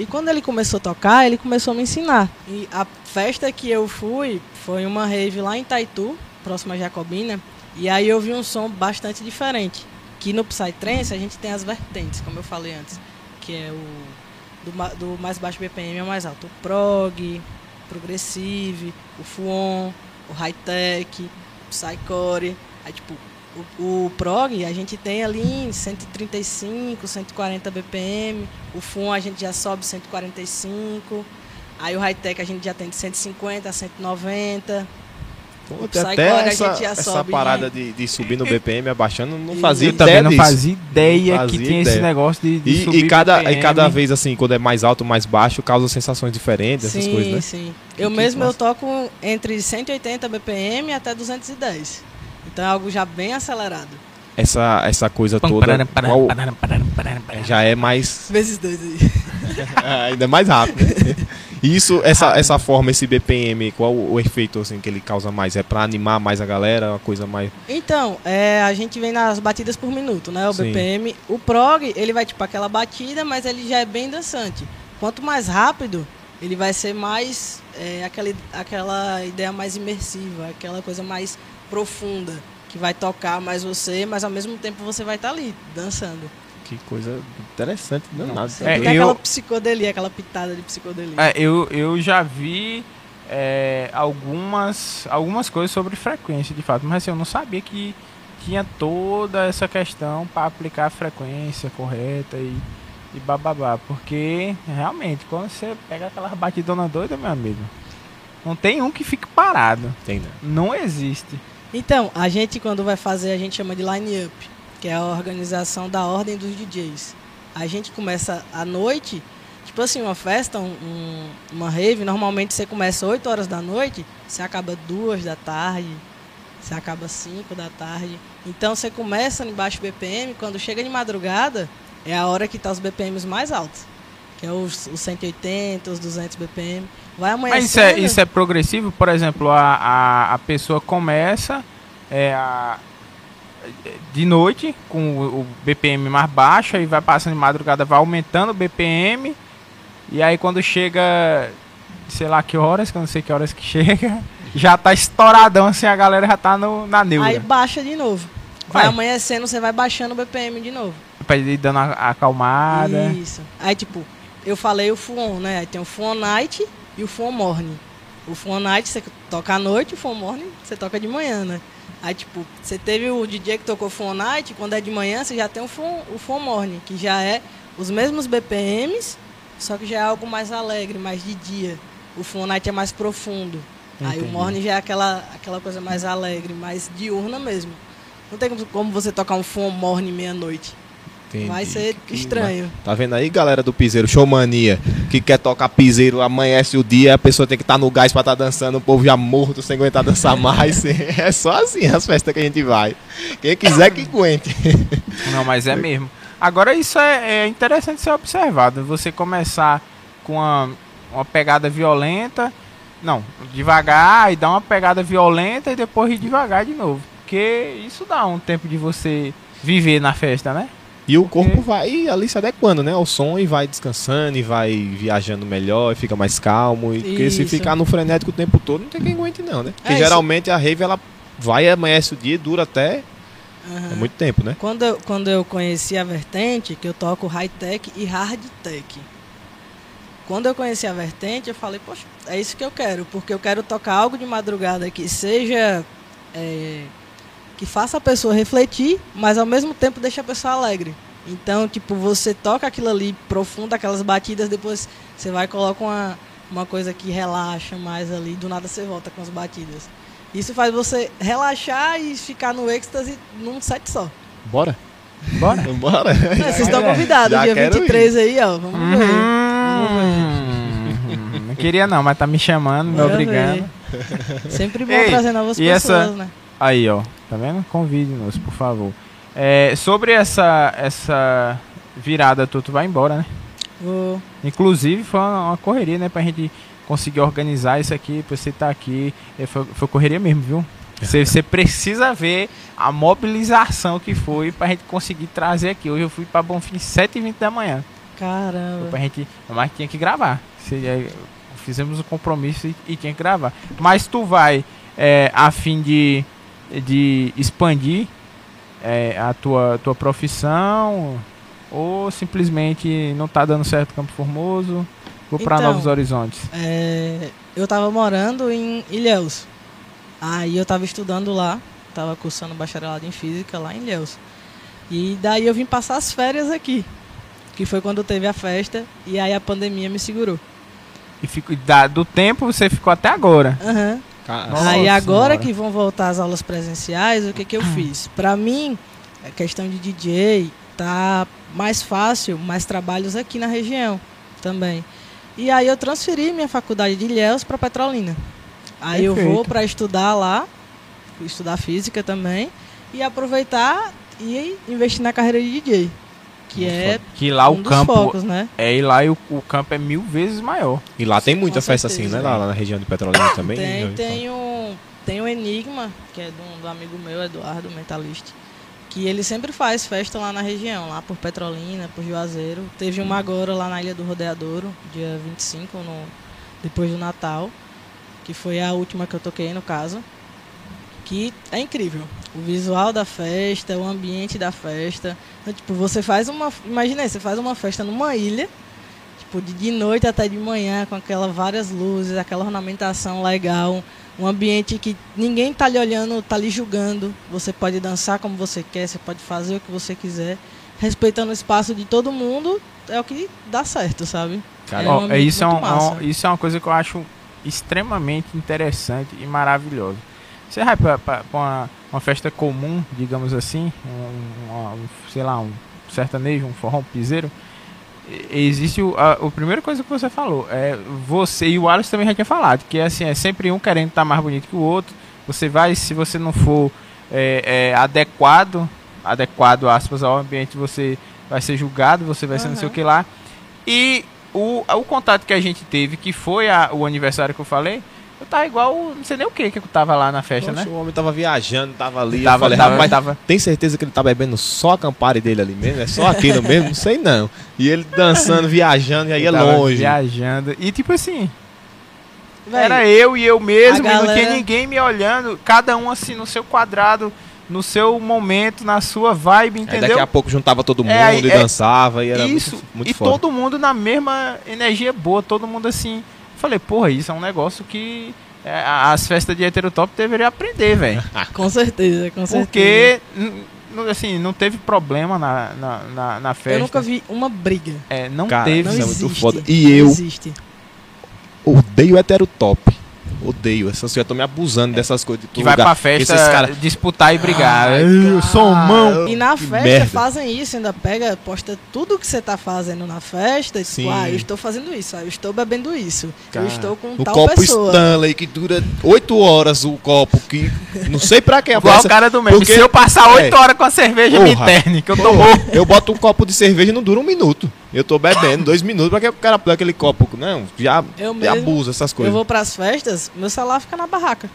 [SPEAKER 3] E quando ele começou a tocar, ele começou a me ensinar. E a festa que eu fui foi uma rave lá em Taitu, próxima a Jacobina. E aí eu vi um som bastante diferente. Que no Psytrance a gente tem as vertentes, como eu falei antes. Que é o do, do mais baixo BPM ao mais alto. O prog, progressive, o fuon, o high-tech, o psycore. Aí, tipo, o, o prog a gente tem ali em 135, 140 BPM. O fuon a gente já sobe 145. Aí o high-tech a gente já tem de 150 a 190.
[SPEAKER 2] Pô,
[SPEAKER 3] O
[SPEAKER 2] até
[SPEAKER 3] Psycore a
[SPEAKER 2] essa,
[SPEAKER 3] gente já
[SPEAKER 2] essa
[SPEAKER 3] sobe
[SPEAKER 2] parada de, de subir no BPM abaixando, não fazia
[SPEAKER 1] Eu
[SPEAKER 2] ideia
[SPEAKER 1] também não fazia ideia
[SPEAKER 2] Não
[SPEAKER 1] que
[SPEAKER 2] fazia
[SPEAKER 1] tinha esse
[SPEAKER 2] ideia.
[SPEAKER 1] negócio de, de
[SPEAKER 2] E,
[SPEAKER 1] subir
[SPEAKER 2] e cada, e
[SPEAKER 1] BPM.
[SPEAKER 2] cada vez, assim, quando é mais alto, mais baixo, causa sensações diferentes, essas
[SPEAKER 3] sim,
[SPEAKER 2] coisas, né?
[SPEAKER 3] sim. Eu
[SPEAKER 2] Que
[SPEAKER 3] mesmo eu
[SPEAKER 2] massa.
[SPEAKER 3] toco entre 180 BPM até 210. Então é algo já bem acelerado.
[SPEAKER 2] Essa, essa coisa toda qual- já é mais.
[SPEAKER 3] Vezes dois aí.
[SPEAKER 2] ainda mais rápido. E isso, essa, essa forma, esse BPM, qual o, o efeito assim, que ele causa mais? É pra animar mais a galera, uma coisa mais.
[SPEAKER 3] Então, é, a gente vem nas batidas por minuto, né? O
[SPEAKER 2] Sim.
[SPEAKER 3] BPM. O prog, ele vai tipo aquela batida, mas ele já é bem dançante. Quanto mais rápido, ele vai ser mais é, aquela, aquela ideia mais imersiva, aquela coisa mais profunda, que vai tocar mais você, mas ao mesmo tempo você vai estar ali, dançando.
[SPEAKER 2] Que coisa interessante, não, nada.
[SPEAKER 1] É, eu-
[SPEAKER 3] aquela psicodelia, aquela pitada de psicodelia.
[SPEAKER 1] É, eu, eu já vi é, algumas, algumas coisas sobre frequência, de fato, mas assim, eu não sabia que tinha toda essa questão para aplicar a frequência correta e, e bababá. Porque, realmente, quando você pega aquelas batidonas doidas, meu amigo, não tem um que fique parado.
[SPEAKER 2] Tem, né?
[SPEAKER 1] Não existe.
[SPEAKER 3] Então, a gente quando vai fazer, a gente chama de line up, que é a organização da ordem dos DJs. A gente começa à noite, tipo assim, uma festa, um- um- uma rave, normalmente você começa 8 horas da noite, você acaba 2 da tarde, você acaba 5 da tarde. Então você começa em baixo BPM, quando chega de madrugada, é a hora que tá os BPMs mais altos. Que é os, os 180, os 200 BPM. Vai amanhecendo...
[SPEAKER 1] Mas isso é, isso é progressivo? Por exemplo, a, a, a pessoa começa é, a- de noite com o, o BPM mais baixo, aí vai passando de madrugada, vai aumentando o BPM, e aí quando chega, sei lá que horas, que eu não sei que horas que chega, já tá estouradão assim, a galera já tá no, na neura.
[SPEAKER 3] Aí baixa de novo. Vai
[SPEAKER 1] Vai.
[SPEAKER 3] amanhecendo, você vai baixando o BPM de novo.
[SPEAKER 1] Pra ir dando a, a acalmada.
[SPEAKER 3] Isso. Aí, tipo, eu falei o Fuon, né? Aí tem o Fuon Night e o Fuon Morning. O Fuon Night você toca à noite, o Fuon Morning você toca de manhã, né? Aí, tipo, você teve o DJ que tocou Fuon Night, quando é de manhã você já tem o Fuon, o Fuon Morning, que já é os mesmos BPMs, só que já é algo mais alegre, mais de dia. O Fuon Night é mais profundo. Aí o
[SPEAKER 1] Entendi.
[SPEAKER 3] Morning já é aquela, aquela coisa mais alegre, mais diurna mesmo. Não tem como- como você tocar um Fuon Morning meia-noite.
[SPEAKER 2] Entendi.
[SPEAKER 3] Vai ser
[SPEAKER 2] Que-
[SPEAKER 3] estranho.
[SPEAKER 2] Tá vendo aí, galera do piseiro, showmania, que quer tocar piseiro, amanhece o dia, a pessoa tem que estar no gás pra estar dançando, o povo já morto, sem aguentar dançar mais. É só assim as festas que a gente vai. Quem quiser que aguente.
[SPEAKER 1] Não, mas é mesmo. Agora isso é, é interessante ser observado. Você começar com uma, uma pegada violenta, não, devagar e dar uma pegada violenta e depois ir devagar de novo. Porque isso dá um tempo de você viver na festa, né?
[SPEAKER 2] E o corpo vai ali se adequando, né, ao som e vai descansando e vai viajando melhor e fica mais calmo. E, porque se ficar no frenético o tempo todo, não tem quem aguente não, né? Porque
[SPEAKER 3] É,
[SPEAKER 2] geralmente a rave, ela vai, amanhece o dia dura até
[SPEAKER 3] Aham.
[SPEAKER 2] é muito tempo, né?
[SPEAKER 3] Quando eu, quando eu conheci a vertente, que eu toco high-tech e hard-tech. Quando eu conheci a vertente, eu falei, poxa, é isso que eu quero, porque eu quero tocar algo de madrugada que seja. é, que faça a pessoa refletir, mas ao mesmo tempo deixa a pessoa alegre. Então, tipo, você toca aquilo ali profundo, aquelas batidas, depois você vai e coloca uma, uma coisa que relaxa mais ali, do nada você volta com as batidas. Isso faz você relaxar e ficar no êxtase num set só.
[SPEAKER 2] Bora?
[SPEAKER 1] Bora.
[SPEAKER 2] Bora?
[SPEAKER 3] É, vocês estão convidados,
[SPEAKER 2] Já
[SPEAKER 3] dia
[SPEAKER 2] quero
[SPEAKER 3] 23 aí, ó. Vamos ver.
[SPEAKER 1] Hum, não queria não, mas tá me chamando, me obrigando.
[SPEAKER 3] ver. Sempre bom
[SPEAKER 1] Ei,
[SPEAKER 3] trazer novas
[SPEAKER 1] e
[SPEAKER 3] pessoas,
[SPEAKER 1] essa-
[SPEAKER 3] né?
[SPEAKER 1] Aí, ó. Tá vendo? Convide-nos, por favor. É, sobre essa, essa virada, tu, tu vai embora, né?
[SPEAKER 3] Vou.
[SPEAKER 1] Inclusive, foi uma, uma correria, né? Pra gente conseguir organizar isso aqui, pra você estar aqui. É, foi, foi correria mesmo, viu? Você, você precisa ver a mobilização que foi pra gente conseguir trazer aqui. Hoje eu fui pra Bonfim 7h20 da manhã. Foi
[SPEAKER 3] Caramba.
[SPEAKER 1] pra gente. Mas tinha que gravar. Você, é, fizemos o compromisso e, e tinha que gravar. Mas tu vai é, a fim de, de expandir é, a tua, tua profissão ou simplesmente não tá dando certo Campo Formoso? Vou pra
[SPEAKER 3] Então,
[SPEAKER 1] novos horizontes.
[SPEAKER 3] É, eu tava morando em Ilhéus. Aí eu tava estudando lá. Tava cursando bacharelado em física lá em Ilhéus. E daí eu vim passar as férias aqui. Que foi quando teve a festa. E aí a pandemia me segurou.
[SPEAKER 1] E fico, da, do tempo você ficou até agora.
[SPEAKER 3] Aham.
[SPEAKER 2] Ca-
[SPEAKER 3] Aí
[SPEAKER 1] Nossa
[SPEAKER 3] agora
[SPEAKER 1] Senhora.
[SPEAKER 3] que vão voltar as aulas presenciais, o que que eu fiz? Pra mim, a questão de DJ tá mais fácil, mais trabalhos aqui na região também. E aí eu transferi minha faculdade de Ilhéus para Petrolina. Aí eu vou
[SPEAKER 1] Perfeito.
[SPEAKER 3] para estudar lá, estudar física também e aproveitar e investir na carreira de DJ. Que é
[SPEAKER 1] Que lá
[SPEAKER 3] um
[SPEAKER 1] o
[SPEAKER 3] dos
[SPEAKER 1] campo
[SPEAKER 3] focos, né?
[SPEAKER 1] é e lá e o, o campo é mil vezes maior.
[SPEAKER 2] E lá tem muita
[SPEAKER 3] Com
[SPEAKER 2] festa
[SPEAKER 3] certeza.
[SPEAKER 2] assim, né? Lá, lá na região de Petrolina também.
[SPEAKER 3] Tem,
[SPEAKER 2] ouvi
[SPEAKER 3] tem um, tem um Enigma, que é do, do amigo meu, Eduardo, mentalista, que ele sempre faz festa lá na região, lá por Petrolina, por Juazeiro. Teve uma agora lá na Ilha do Rodeadouro, dia 25, no, depois do Natal, que foi a última que eu toquei no caso. Que é incrível. O visual da festa, o ambiente da festa. Então, tipo, você faz uma. Imagina aí, você faz uma festa numa ilha, tipo, de, noite até de manhã, com aquelas várias luzes, aquela ornamentação legal, um ambiente que ninguém tá lhe olhando, tá lhe julgando. Você pode dançar como você quer, você pode fazer o que você quiser, respeitando o espaço de todo mundo, é o que dá certo, sabe?
[SPEAKER 2] Cara,
[SPEAKER 3] É um
[SPEAKER 1] Ó,
[SPEAKER 3] ambiente
[SPEAKER 1] isso, é um-
[SPEAKER 3] massa.
[SPEAKER 1] um- isso é uma coisa que eu acho extremamente interessante e maravilhosa. Você vai pra, pra- pra uma, uma festa comum, digamos assim, um, uma- um, sei lá, um sertanejo, um forró, um piseiro, existe o, a, o primeira coisa que você falou, é você e o Alex também já tinha falado, que é assim, é sempre um querendo estar mais bonito que o outro. Você vai, se você não for é, é, adequado, adequado aspas ao ambiente, você vai ser julgado, você vai ser não sei o que lá. E o, o contato que a gente teve, que foi a- o aniversário que eu falei, eu tava igual, não sei nem o que que eu tava lá na festa,
[SPEAKER 2] Poxa,
[SPEAKER 1] né?
[SPEAKER 2] O homem tava viajando, tava ali. eu
[SPEAKER 1] Tava,
[SPEAKER 2] falei,
[SPEAKER 1] tava,
[SPEAKER 2] rapaz,
[SPEAKER 1] tava.
[SPEAKER 2] tem certeza que ele tá bebendo só a Campari dele ali mesmo? É só aquilo mesmo? Não sei não. E ele dançando, viajando, e aí é
[SPEAKER 1] eu tava
[SPEAKER 2] longe.
[SPEAKER 1] Viajando. E tipo assim,
[SPEAKER 3] Véi,
[SPEAKER 1] era eu e eu mesmo,
[SPEAKER 3] a
[SPEAKER 1] e não tinha
[SPEAKER 3] galera-
[SPEAKER 1] ninguém me olhando, cada um assim no seu quadrado, no seu momento, na sua vibe,
[SPEAKER 2] Aí
[SPEAKER 1] entendeu?
[SPEAKER 2] daqui a pouco juntava todo mundo
[SPEAKER 1] É, aí-
[SPEAKER 2] e
[SPEAKER 1] é-
[SPEAKER 2] dançava, e era
[SPEAKER 1] isso,
[SPEAKER 2] muito, muito
[SPEAKER 1] e
[SPEAKER 2] foda.
[SPEAKER 1] todo mundo na mesma energia boa, todo mundo assim. Falei, porra, isso é um negócio que é, a- as festas de heterotop deveriam aprender, velho.
[SPEAKER 3] Com certeza, com certeza.
[SPEAKER 1] Porque, assim, não teve problema na, na, na, na festa.
[SPEAKER 3] Eu nunca vi uma briga.
[SPEAKER 1] É, não
[SPEAKER 2] Cara,
[SPEAKER 1] teve.
[SPEAKER 3] Não
[SPEAKER 2] Isso é muito
[SPEAKER 3] existe.
[SPEAKER 2] foda. E
[SPEAKER 3] não
[SPEAKER 2] eu-
[SPEAKER 3] existe.
[SPEAKER 2] Odeio heterotop. Odeio. Essas eu tô me abusando dessas coisas. de
[SPEAKER 1] Que vai
[SPEAKER 2] lugar.
[SPEAKER 1] pra festa
[SPEAKER 2] Esses cara-
[SPEAKER 1] disputar e brigar.
[SPEAKER 2] Ai,
[SPEAKER 1] eu sou um mão.
[SPEAKER 3] E na
[SPEAKER 2] que
[SPEAKER 3] festa
[SPEAKER 2] merda.
[SPEAKER 3] fazem isso, ainda pega, posta tudo que você tá fazendo na festa, e
[SPEAKER 2] Sim.
[SPEAKER 3] tipo, ah, eu estou fazendo isso, ah, eu estou bebendo isso,
[SPEAKER 2] Cara,
[SPEAKER 3] eu estou com
[SPEAKER 2] O
[SPEAKER 3] tal
[SPEAKER 2] copo
[SPEAKER 3] pessoa.
[SPEAKER 2] Stanley que dura 8 horas o copo, que não sei pra quê.
[SPEAKER 1] Igual
[SPEAKER 2] Essa-
[SPEAKER 1] o cara do meme.
[SPEAKER 2] porque-
[SPEAKER 1] Se eu passar
[SPEAKER 2] É.
[SPEAKER 1] 8 horas com a cerveja, me
[SPEAKER 2] Porra.
[SPEAKER 1] interne, que eu tô
[SPEAKER 2] Porra, eu boto um copo de cerveja e não dura um minuto. Eu tô bebendo dois minutos pra que o cara pega aquele copo. Não, já,
[SPEAKER 3] Eu mesmo,
[SPEAKER 2] abusa essas
[SPEAKER 3] eu
[SPEAKER 2] coisas.
[SPEAKER 3] vou pras festas, meu celular fica na barraca.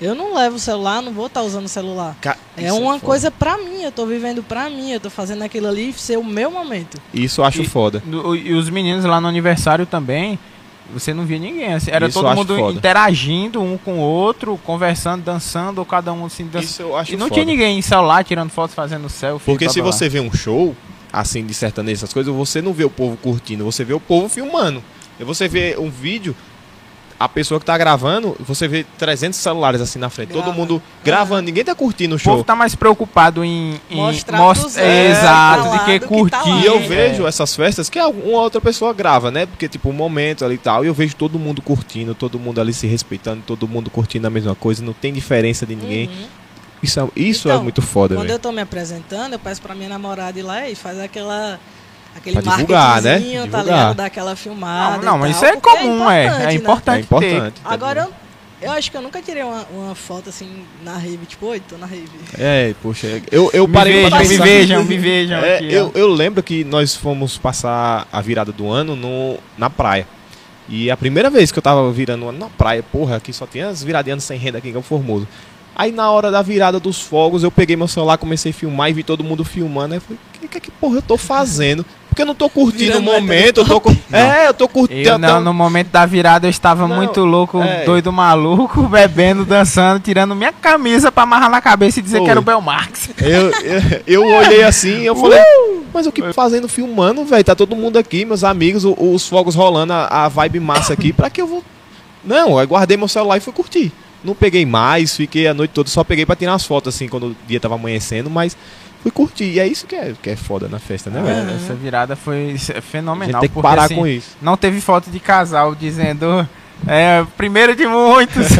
[SPEAKER 3] Eu não levo o celular, não vou estar usando o celular.
[SPEAKER 2] Ca-
[SPEAKER 3] É
[SPEAKER 2] isso
[SPEAKER 3] uma
[SPEAKER 2] foda.
[SPEAKER 3] coisa pra mim, eu tô vivendo pra mim, eu tô fazendo aquilo ali ser o meu momento.
[SPEAKER 2] Isso eu acho
[SPEAKER 1] E-
[SPEAKER 2] foda.
[SPEAKER 1] No- E os meninos lá no aniversário também, você não via ninguém. assim, Era
[SPEAKER 2] Isso eu
[SPEAKER 1] todo mundo
[SPEAKER 2] foda.
[SPEAKER 1] interagindo um com o outro, conversando, dançando, ou cada um assim dançando.
[SPEAKER 2] Isso eu acho
[SPEAKER 1] E não
[SPEAKER 2] foda.
[SPEAKER 1] tinha ninguém em celular tirando fotos, fazendo selfie.
[SPEAKER 2] Porque se você vê um show, assim, de sertanejo, essas coisas, você não vê o povo curtindo, você vê o povo filmando. E você vê um vídeo, a pessoa que tá gravando, você vê 300 celulares assim na frente, todo
[SPEAKER 3] Grava.
[SPEAKER 2] mundo gravando, ninguém tá curtindo o
[SPEAKER 1] O povo
[SPEAKER 2] show.
[SPEAKER 1] tá mais preocupado em, em
[SPEAKER 3] Mostrar
[SPEAKER 1] é, exato,
[SPEAKER 3] tá
[SPEAKER 1] de que
[SPEAKER 3] do que
[SPEAKER 1] curtir.
[SPEAKER 3] tá.
[SPEAKER 2] E eu
[SPEAKER 3] É.
[SPEAKER 2] vejo essas festas que uma outra pessoa grava, né? Porque, tipo, um momento ali e tal, e eu vejo todo mundo curtindo, todo mundo ali se respeitando, todo mundo curtindo a mesma coisa, não tem diferença de ninguém.
[SPEAKER 3] Uhum.
[SPEAKER 2] Isso, é, isso é
[SPEAKER 3] Então,
[SPEAKER 2] muito foda,
[SPEAKER 3] Quando
[SPEAKER 2] velho.
[SPEAKER 3] eu tô me apresentando, eu peço pra minha namorada ir lá e faz aquela. Aquele
[SPEAKER 2] Pra divulgar, né?
[SPEAKER 3] tá
[SPEAKER 2] Divulgar.
[SPEAKER 3] ligado? Daquela filmada.
[SPEAKER 1] Não, não, mas
[SPEAKER 3] tal,
[SPEAKER 1] isso é
[SPEAKER 3] porque
[SPEAKER 1] comum, é.
[SPEAKER 3] importante,
[SPEAKER 1] É
[SPEAKER 3] né?
[SPEAKER 1] importante.
[SPEAKER 2] É importante.
[SPEAKER 3] Agora, eu, eu acho que eu nunca tirei uma, uma foto assim na rave, tipo, oi, tô na rave.
[SPEAKER 2] É, poxa, eu, eu
[SPEAKER 1] Me
[SPEAKER 2] parei pra
[SPEAKER 1] vejam, me
[SPEAKER 2] pensar-
[SPEAKER 1] vejam, me vejam.
[SPEAKER 2] É,
[SPEAKER 1] aqui,
[SPEAKER 2] eu, eu lembro que nós fomos passar a virada do ano no, na praia. E a primeira vez que eu tava virando o ano na praia, porra, aqui só tinha as viradinhas sem renda aqui em Campo Formoso. Aí na hora da virada dos fogos, eu peguei meu celular, comecei a filmar e vi todo mundo filmando. Aí eu falei, que, que, que porra eu tô fazendo? Porque eu não tô curtindo o
[SPEAKER 3] Virando
[SPEAKER 2] momento, eu tô cu- É, eu tô curtindo.
[SPEAKER 1] Eu não, no momento da virada eu estava
[SPEAKER 2] Não,
[SPEAKER 1] muito louco,
[SPEAKER 2] é.
[SPEAKER 1] doido maluco, bebendo, dançando, tirando minha camisa pra amarrar na cabeça e dizer
[SPEAKER 2] Oi.
[SPEAKER 1] que era o Belmarx.
[SPEAKER 2] Eu, eu, eu olhei assim e eu falei, mas o que fazendo filmando, velho? Tá todo mundo aqui, meus amigos, o- os fogos rolando, a, a vibe massa aqui, pra que eu vou. Não, aí guardei meu celular e fui curtir. Não peguei mais, fiquei a noite toda, só peguei pra tirar as fotos assim quando o dia tava amanhecendo, mas fui curtir. E é isso que é, que é foda na festa, né, velho?
[SPEAKER 3] Uhum.
[SPEAKER 1] Essa virada foi
[SPEAKER 2] A
[SPEAKER 1] fenomenal.
[SPEAKER 2] gente tem que
[SPEAKER 1] porque,
[SPEAKER 2] parar
[SPEAKER 1] assim,
[SPEAKER 2] com isso.
[SPEAKER 1] Não teve foto de casal dizendo é, primeiro de muitos.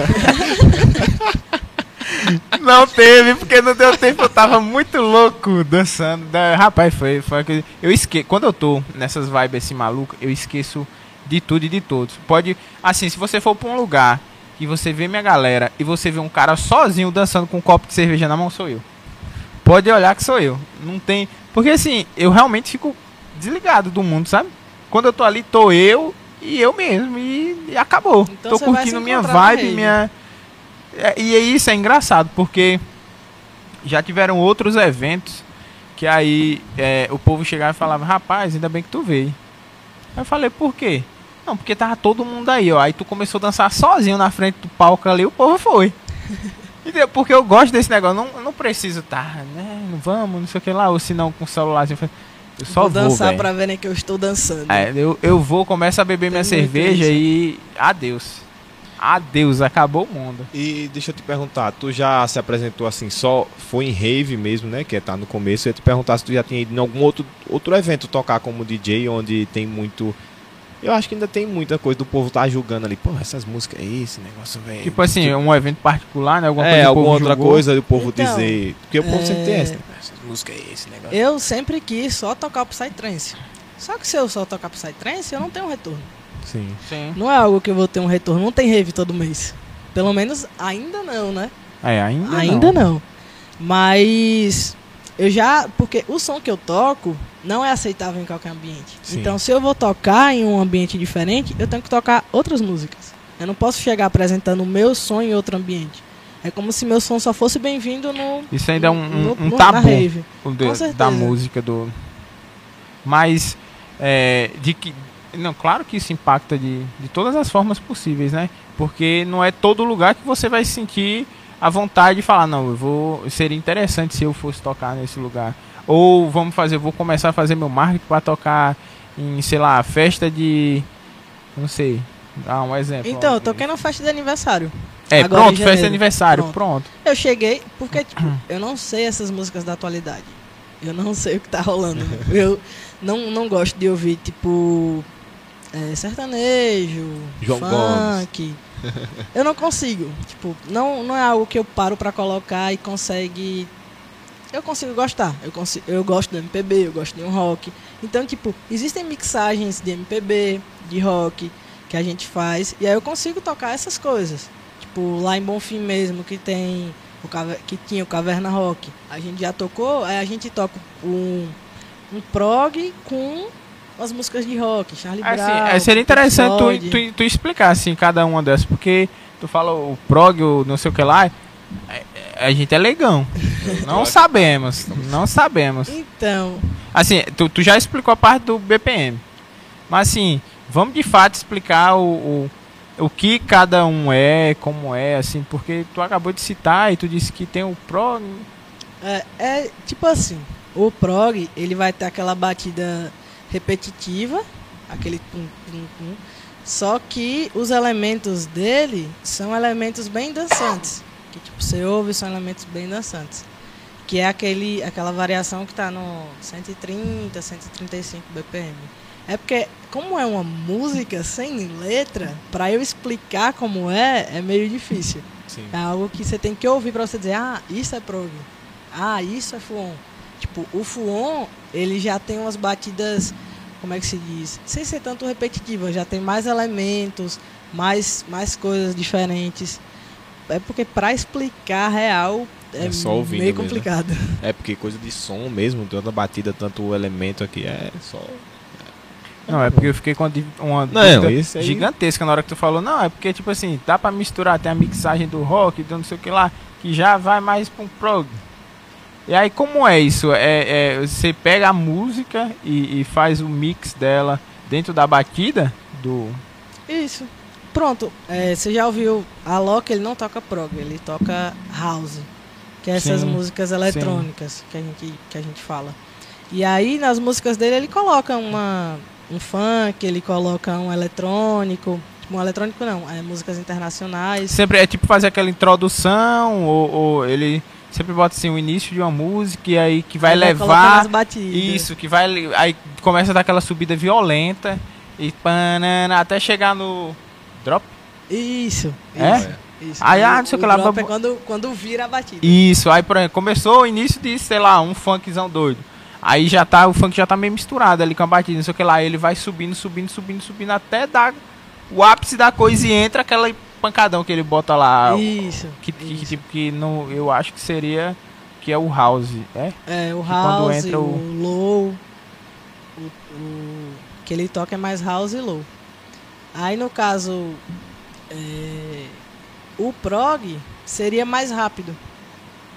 [SPEAKER 1] não teve, porque não deu tempo, eu tava muito louco dançando. Da- Rapaz, foi, foi coisa- Eu esqueço. Quando eu tô nessas vibes assim malucas, eu esqueço de tudo e de todos. Pode. Assim, se você for pra um lugar e você vê minha galera e você vê um cara sozinho dançando com um copo de cerveja na mão, sou eu. pode olhar que sou eu. Não tem. Porque assim, eu realmente fico desligado do mundo, sabe? Quando eu tô ali, tô eu e eu mesmo. E, e acabou.
[SPEAKER 3] Então
[SPEAKER 1] tô curtindo minha vibe, minha. É, e é isso é engraçado, porque já tiveram outros eventos que aí é, o povo chegava e falava, rapaz, ainda bem que tu veio. Aí eu falei, por quê? Não, porque tava todo mundo aí, ó. Aí tu começou a dançar sozinho na frente do palco ali, o povo foi. Entendeu? Porque eu gosto desse negócio, não, não preciso estar, né? Não vamos, não sei o que lá, ou se não com o celularzinho. Eu só
[SPEAKER 3] vou
[SPEAKER 1] vou,
[SPEAKER 3] dançar
[SPEAKER 1] velho.
[SPEAKER 3] pra verem que eu estou dançando.
[SPEAKER 1] É, eu, eu vou, começo a beber minha
[SPEAKER 3] Tem muito
[SPEAKER 1] cerveja e adeus. Adeus, acabou o mundo.
[SPEAKER 2] E deixa eu te perguntar, tu já se apresentou assim, só foi em rave mesmo, né? Que tá no começo. Eu ia te perguntar se tu já tinha ido em algum outro, outro evento tocar como DJ, onde tem muito. Eu acho que ainda tem muita coisa do povo tá julgando ali. Pô, essas músicas é esse negócio, velho.
[SPEAKER 1] Tipo assim, um evento particular, né? Alguma
[SPEAKER 2] é,
[SPEAKER 1] coisa
[SPEAKER 2] alguma outra
[SPEAKER 1] julgou.
[SPEAKER 2] coisa do povo
[SPEAKER 3] Então,
[SPEAKER 2] dizer. Porque o povo sempre tem
[SPEAKER 3] é,
[SPEAKER 2] essa. né? Essas músicas é esse negócio.
[SPEAKER 3] Eu sempre quis só tocar Psytrance. Só que se eu só tocar Psytrance, eu não tenho retorno.
[SPEAKER 2] Sim.
[SPEAKER 1] Sim.
[SPEAKER 3] Não é algo que eu vou ter um retorno. Não tem rave todo mês. Pelo menos ainda não, né?
[SPEAKER 1] É, ainda,
[SPEAKER 3] ainda não. Mas eu já. Porque o som que eu toco não é aceitável em qualquer ambiente.
[SPEAKER 2] Sim.
[SPEAKER 3] Então, se eu vou tocar em um ambiente diferente, eu tenho que tocar outras músicas. Eu não posso chegar apresentando o meu som em outro ambiente. É como se meu som só fosse bem-vindo no.
[SPEAKER 1] Isso ainda é um, um,
[SPEAKER 3] no-
[SPEAKER 1] um
[SPEAKER 3] no- na
[SPEAKER 1] tabu de- da música do. Mas é, de que. Não, claro que isso impacta de, de todas as formas possíveis, né? Porque não é todo lugar que você vai sentir a vontade de falar, não, eu vou. Seria interessante se eu fosse tocar nesse lugar. Ou vamos fazer, vou começar a fazer meu marketing para tocar em, sei lá, festa de. Não sei. Dá um exemplo.
[SPEAKER 3] Então, eu toquei na festa de aniversário.
[SPEAKER 1] É,
[SPEAKER 3] agora
[SPEAKER 1] pronto, festa de aniversário,
[SPEAKER 3] Pronto.
[SPEAKER 1] pronto.
[SPEAKER 3] Eu cheguei, porque, tipo, eu não sei essas músicas da atualidade. Eu não sei o que tá rolando. eu não, não gosto de ouvir, tipo, é, sertanejo,
[SPEAKER 2] João
[SPEAKER 3] funk. eu não consigo. Tipo, não, não é algo que eu paro pra colocar e consegue. Eu consigo gostar. Eu, consigo, eu gosto do MPB, eu gosto de um rock. Então, tipo, existem mixagens de MPB, de rock, que a gente faz. E aí eu consigo tocar essas coisas. Tipo, lá em Bonfim mesmo, que tem o que tinha o Caverna Rock. A gente já tocou, aí a gente toca um, um prog com as músicas de rock, Charlie
[SPEAKER 1] É,
[SPEAKER 3] Brown.
[SPEAKER 1] assim, é, seria interessante tu, tu, tu explicar assim cada uma dessas, porque tu fala o prog, o não sei o que lá, é- é- a gente é leigão. não sabemos, não sabemos.
[SPEAKER 3] Então,
[SPEAKER 1] Assim, tu, tu já explicou a parte do BPM, mas assim, vamos de fato explicar o, o, o que cada um é, como é, assim, porque tu acabou de citar e tu disse que tem o prog.
[SPEAKER 3] é, é tipo assim, o prog, ele vai ter aquela batida repetitiva, aquele tum, tum, tum, só que os elementos dele são elementos bem dançantes. Que tipo, você ouve são elementos bem dançantes. Que é aquele, aquela variação que está no 130, 135 BPM. É porque, como é uma música sem letra, para eu explicar como é, é meio difícil.
[SPEAKER 2] Sim.
[SPEAKER 3] É algo que você tem que ouvir para você dizer, ah, isso é prog. Ah, isso é fuon. Tipo, o fuon, ele já tem umas batidas, como é que se diz? Sem ser tanto repetitiva, já tem mais elementos, mais, mais coisas diferentes. É porque para explicar real é,
[SPEAKER 2] É só ouvindo
[SPEAKER 3] meio
[SPEAKER 2] mesmo, né?
[SPEAKER 3] complicado.
[SPEAKER 2] É porque coisa de som mesmo, tanta batida, tanto elemento aqui, é só.
[SPEAKER 1] Não, é porque eu fiquei com uma
[SPEAKER 2] Não, isso aí-
[SPEAKER 1] gigantesca na hora que tu falou. Não, é porque, tipo assim, dá pra misturar até a mixagem do rock, do não sei o que lá, que já vai mais pra um prog. E aí, como é isso? É, é, você pega a música e, e faz o mix dela dentro da batida do...
[SPEAKER 3] Isso. Pronto, é, você já ouviu a Loki, ele não toca prog, ele toca house, que é essas
[SPEAKER 1] Sim,
[SPEAKER 3] músicas eletrônicas que a, gente, que a gente fala. E aí nas músicas dele ele coloca uma, um funk, ele coloca um eletrônico, tipo, um eletrônico não, é músicas internacionais.
[SPEAKER 1] Sempre é tipo fazer aquela introdução, ou, ou ele sempre bota assim o início de uma música e aí que vai
[SPEAKER 3] Aí
[SPEAKER 1] levar...
[SPEAKER 3] as batidas.
[SPEAKER 1] Isso, que vai. Aí começa a dar aquela subida violenta e panana, até chegar no drop.
[SPEAKER 3] Isso.
[SPEAKER 1] É?
[SPEAKER 3] Isso. Isso.
[SPEAKER 1] Aí, ah, não sei o que lá,
[SPEAKER 3] drop é quando, quando vira a batida.
[SPEAKER 1] Isso, aí por exemplo, começou o início de, sei lá, um funkzão doido. Aí já tá, o funk já tá meio misturado ali com a batida, não sei o que lá. Ele vai subindo, subindo, subindo, subindo até dar o ápice da coisa e entra aquela pancadão que ele bota lá.
[SPEAKER 3] Isso.
[SPEAKER 1] Que, que,
[SPEAKER 3] isso.
[SPEAKER 1] tipo, que não, eu acho que seria que é o house, é?
[SPEAKER 3] É, o
[SPEAKER 1] Que
[SPEAKER 3] house,
[SPEAKER 1] entra
[SPEAKER 3] o...
[SPEAKER 1] o-
[SPEAKER 3] low. O, o que ele toca é mais house e low. Aí no caso, é, o prog seria mais rápido.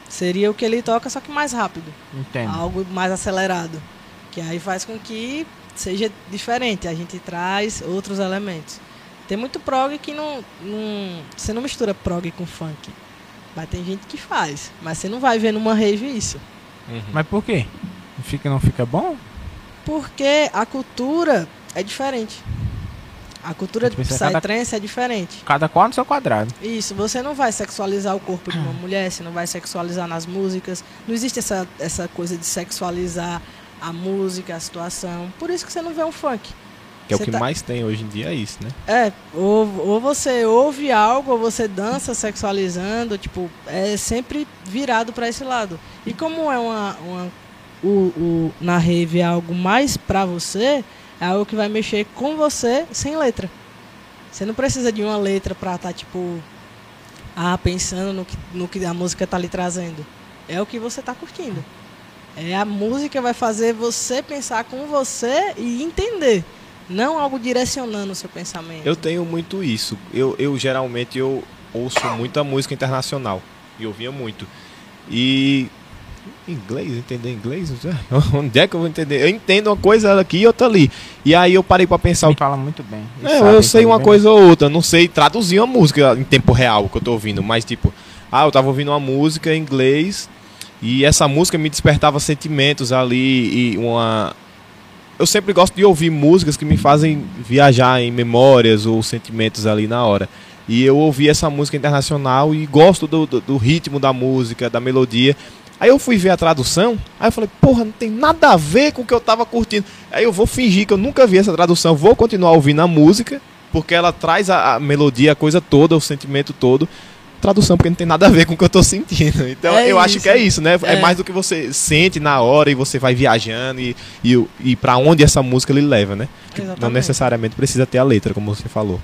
[SPEAKER 3] Seria o que ele toca, só que mais rápido.
[SPEAKER 1] Entendo.
[SPEAKER 3] Algo mais acelerado. Que aí faz com que seja diferente. A gente traz outros elementos. Tem muito prog que não, não. Você não mistura prog com funk. Mas tem gente que faz. Mas você não vai ver numa rave isso.
[SPEAKER 1] Mas por quê? Fica, não fica bom?
[SPEAKER 3] Porque a cultura é diferente. A cultura de
[SPEAKER 1] é cada-
[SPEAKER 3] psytrance é diferente.
[SPEAKER 1] Cada qual no seu quadrado.
[SPEAKER 3] Isso, você não vai sexualizar o corpo de uma mulher, você não vai sexualizar nas músicas. Não existe essa, essa coisa de sexualizar a música, a situação. Por isso que você não vê um funk.
[SPEAKER 2] Que é o
[SPEAKER 3] Você
[SPEAKER 2] que
[SPEAKER 3] tá-
[SPEAKER 2] mais tem hoje em dia, é isso, né?
[SPEAKER 3] É, ou, ou você ouve algo, ou você dança sexualizando, tipo, é sempre virado para esse lado. E como é uma. uma o, o, na rave é algo mais pra você, é algo que vai mexer com você sem letra. Você não precisa de uma letra pra estar, tipo, ah, pensando no que, no que a música tá lhe trazendo. É o que você tá curtindo. É a música vai fazer você pensar com você e entender. Não algo direcionando o seu pensamento.
[SPEAKER 2] Eu tenho muito isso. Eu, eu geralmente eu ouço muita música internacional. E ouvia muito. E. Inglês, entender inglês? Onde é que eu vou entender? Eu entendo uma coisa aqui e outra ali. E aí eu parei pra pensar.
[SPEAKER 1] Ele fala muito bem.
[SPEAKER 2] É, eu sei uma
[SPEAKER 1] entender.
[SPEAKER 2] coisa ou outra, não sei traduzir uma música em tempo real que eu tô ouvindo, mas tipo, ah, eu tava ouvindo uma música em inglês e essa música me despertava sentimentos ali e uma eu sempre gosto de ouvir músicas que me fazem viajar em memórias ou sentimentos ali na hora. E eu ouvi essa música internacional e gosto do, do, do ritmo da música, da melodia. Aí eu fui ver a tradução, aí eu falei, porra, não tem nada a ver com o que eu tava curtindo. Aí eu vou fingir que eu nunca vi essa tradução, vou continuar ouvindo a música, porque ela traz a, a melodia, a coisa toda, o sentimento todo. Tradução, porque não tem nada a ver com o que eu tô sentindo. Então
[SPEAKER 3] É
[SPEAKER 2] eu acho
[SPEAKER 3] isso.
[SPEAKER 2] que é isso, né? É.
[SPEAKER 3] É.
[SPEAKER 2] mais do que você sente na hora e você vai viajando e, e, e para onde essa música lhe leva, né? Que Não
[SPEAKER 3] Exatamente.
[SPEAKER 2] necessariamente precisa ter a letra, como você falou.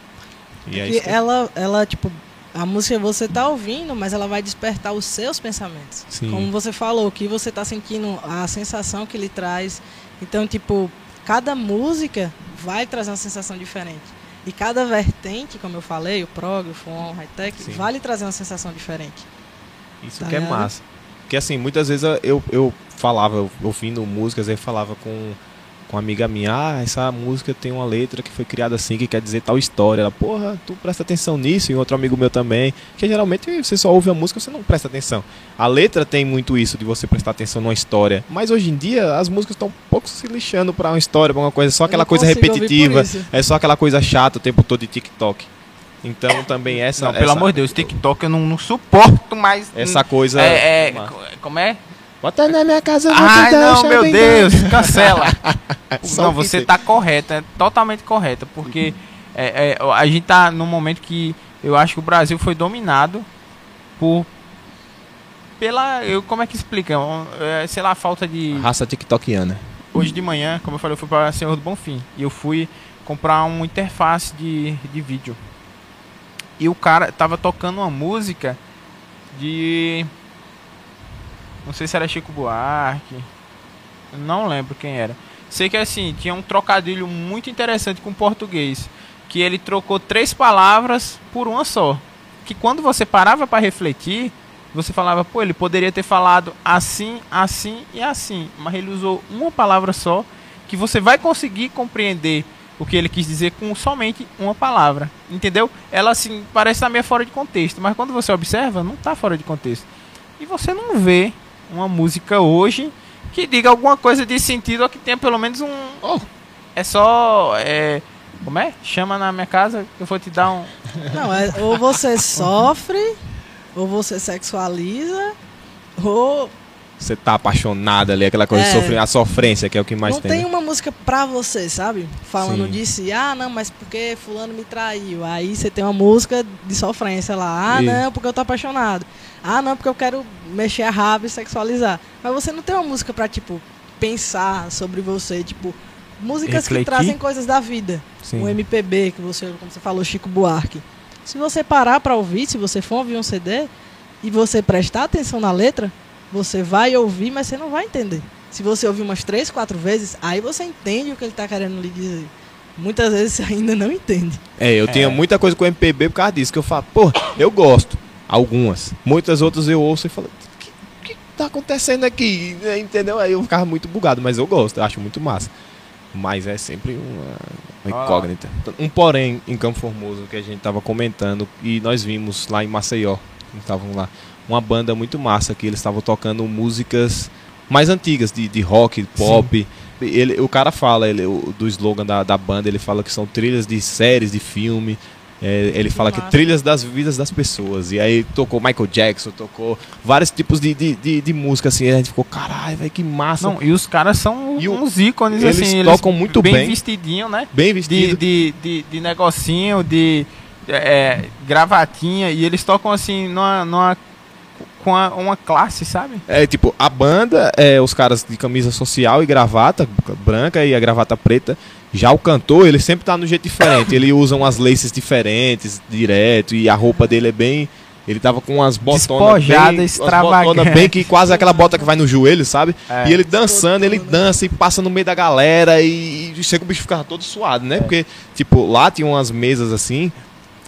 [SPEAKER 2] E é
[SPEAKER 3] que- ela, ela, tipo, a música você tá ouvindo, mas ela vai despertar os seus pensamentos.
[SPEAKER 2] Sim.
[SPEAKER 3] Como você falou, o que você tá sentindo, a sensação que ele traz. Então, tipo, cada música vai trazer uma sensação diferente. E cada vertente, como eu falei, o prog, o fon, o high-tech, vai lhe trazer uma sensação diferente.
[SPEAKER 2] Isso
[SPEAKER 3] Tá
[SPEAKER 2] que é
[SPEAKER 3] ligado?
[SPEAKER 2] massa. Porque assim, muitas vezes eu, eu falava, eu, ouvindo músicas, aí falava com, com uma amiga minha, ah, essa música tem uma letra que foi criada assim, que quer dizer tal história. Ela, porra, tu presta atenção nisso, e outro amigo meu também. Que geralmente você só ouve a música, você não presta atenção. A letra tem muito isso de você prestar atenção numa história. Mas hoje em dia as músicas estão um pouco se lixando pra uma história, pra uma coisa, só
[SPEAKER 3] Eu
[SPEAKER 2] aquela coisa repetitiva. É só aquela coisa chata o tempo todo de TikTok. Então também essa.
[SPEAKER 1] Não, pelo
[SPEAKER 2] essa,
[SPEAKER 1] amor de Deus, TikTok eu não, não suporto mais.
[SPEAKER 2] Essa coisa.
[SPEAKER 1] É, é, como é?
[SPEAKER 2] Bota na minha casa, eu vou te
[SPEAKER 1] Ai,
[SPEAKER 2] dar
[SPEAKER 1] não, meu Deus, cancela. Não,
[SPEAKER 2] o que
[SPEAKER 1] você
[SPEAKER 2] tem.
[SPEAKER 1] tá correta, é totalmente correta, porque é, é, a gente tá num momento que eu acho que o Brasil foi dominado por pela, eu como é que explica, Um, é, sei lá, falta de
[SPEAKER 2] Raça tiktokiana.
[SPEAKER 1] hoje de manhã, como eu falei, eu fui para Senhor do Bonfim e eu fui comprar uma interface de, de vídeo. E o cara tava tocando uma música de não sei se era Chico Buarque, não lembro quem era. Sei que assim, tinha um trocadilho muito interessante com o português, que ele trocou três palavras por uma só. Que quando você parava para refletir, você falava, pô, ele poderia ter falado assim, assim e assim, mas ele usou uma palavra só, que você vai conseguir compreender o que ele quis dizer com somente uma palavra. Entendeu? Ela assim parece estar meio fora de contexto, mas quando você observa, não está fora de contexto. E você não vê uma música hoje que diga alguma coisa de sentido ou que tenha pelo menos um.
[SPEAKER 2] Oh.
[SPEAKER 1] É só. É, como é? Chama na minha casa que eu vou te dar um.
[SPEAKER 3] Não, é, ou você sofre, ou você sexualiza, ou
[SPEAKER 2] Você tá apaixonada ali, aquela coisa,
[SPEAKER 3] É.
[SPEAKER 2] de sofrer, a sofrência, que é o que mais
[SPEAKER 3] não
[SPEAKER 2] tem.
[SPEAKER 3] tem
[SPEAKER 2] né?
[SPEAKER 3] uma música pra você, sabe? Falando
[SPEAKER 2] Sim.
[SPEAKER 3] disso, e, ah, não, mas porque fulano me traiu. Aí você tem uma música de sofrência lá. Ah,
[SPEAKER 2] Isso.
[SPEAKER 3] não, porque eu tô apaixonado. Ah, não, porque eu quero mexer a rabo e sexualizar. Mas você não tem uma música pra, tipo, pensar sobre você, tipo, músicas
[SPEAKER 1] Refletir.
[SPEAKER 3] que trazem coisas da vida.
[SPEAKER 2] Sim.
[SPEAKER 3] O MPB, que você, como você falou, Chico Buarque. Se você parar pra ouvir, se você for ouvir um CD e você prestar atenção na letra, você vai ouvir, mas você não vai entender. Se você ouvir umas três, quatro vezes, aí você entende o que ele tá querendo lhe dizer. Muitas vezes você ainda não entende.
[SPEAKER 2] É, eu tinha muita coisa com MPB por causa disso, que eu falo, pô, eu gosto. Algumas. Muitas outras eu ouço e falo, o que, que tá acontecendo aqui? Entendeu? Aí eu ficava muito bugado, mas eu gosto, eu acho muito massa. Mas é sempre uma, uma
[SPEAKER 1] Ah.
[SPEAKER 2] incógnita. Um porém em Campo Formoso que a gente tava comentando e nós vimos lá em Maceió, estavam lá, uma banda muito massa que eles estavam tocando músicas mais antigas de, de rock, pop. Ele, o cara fala ele, o- do slogan da, da banda, ele fala que são trilhas de séries, de filme. É, ele fala que
[SPEAKER 3] massa.
[SPEAKER 2] trilhas das vidas das pessoas. E aí tocou Michael Jackson, tocou vários tipos de, de, de, de música, assim. E a gente ficou, caralho, velho, que massa.
[SPEAKER 1] Não, e os caras são
[SPEAKER 2] E
[SPEAKER 1] uns ícones,
[SPEAKER 2] eles
[SPEAKER 1] assim.
[SPEAKER 2] tocam muito bem.
[SPEAKER 1] vestidinho, né?
[SPEAKER 2] Bem
[SPEAKER 1] De,
[SPEAKER 2] vestido.
[SPEAKER 1] de, de, de negocinho, de é, gravatinha. E eles tocam, assim, numa, numa, com a- uma classe, sabe?
[SPEAKER 2] É tipo, a banda é os caras de camisa social e gravata branca e a gravata preta. Já o cantor, ele sempre tá no jeito diferente. Ele usa umas laces diferentes, direto, e a roupa dele é bem. Ele tava com umas botonas bem, umas botonas bem que quase aquela bota que vai no joelho, sabe?
[SPEAKER 1] É.
[SPEAKER 2] E ele dançando, ele dança e passa no meio da galera e, e chega o bicho ficava todo suado,
[SPEAKER 1] É.
[SPEAKER 2] né? Porque, tipo, lá tinha umas mesas assim,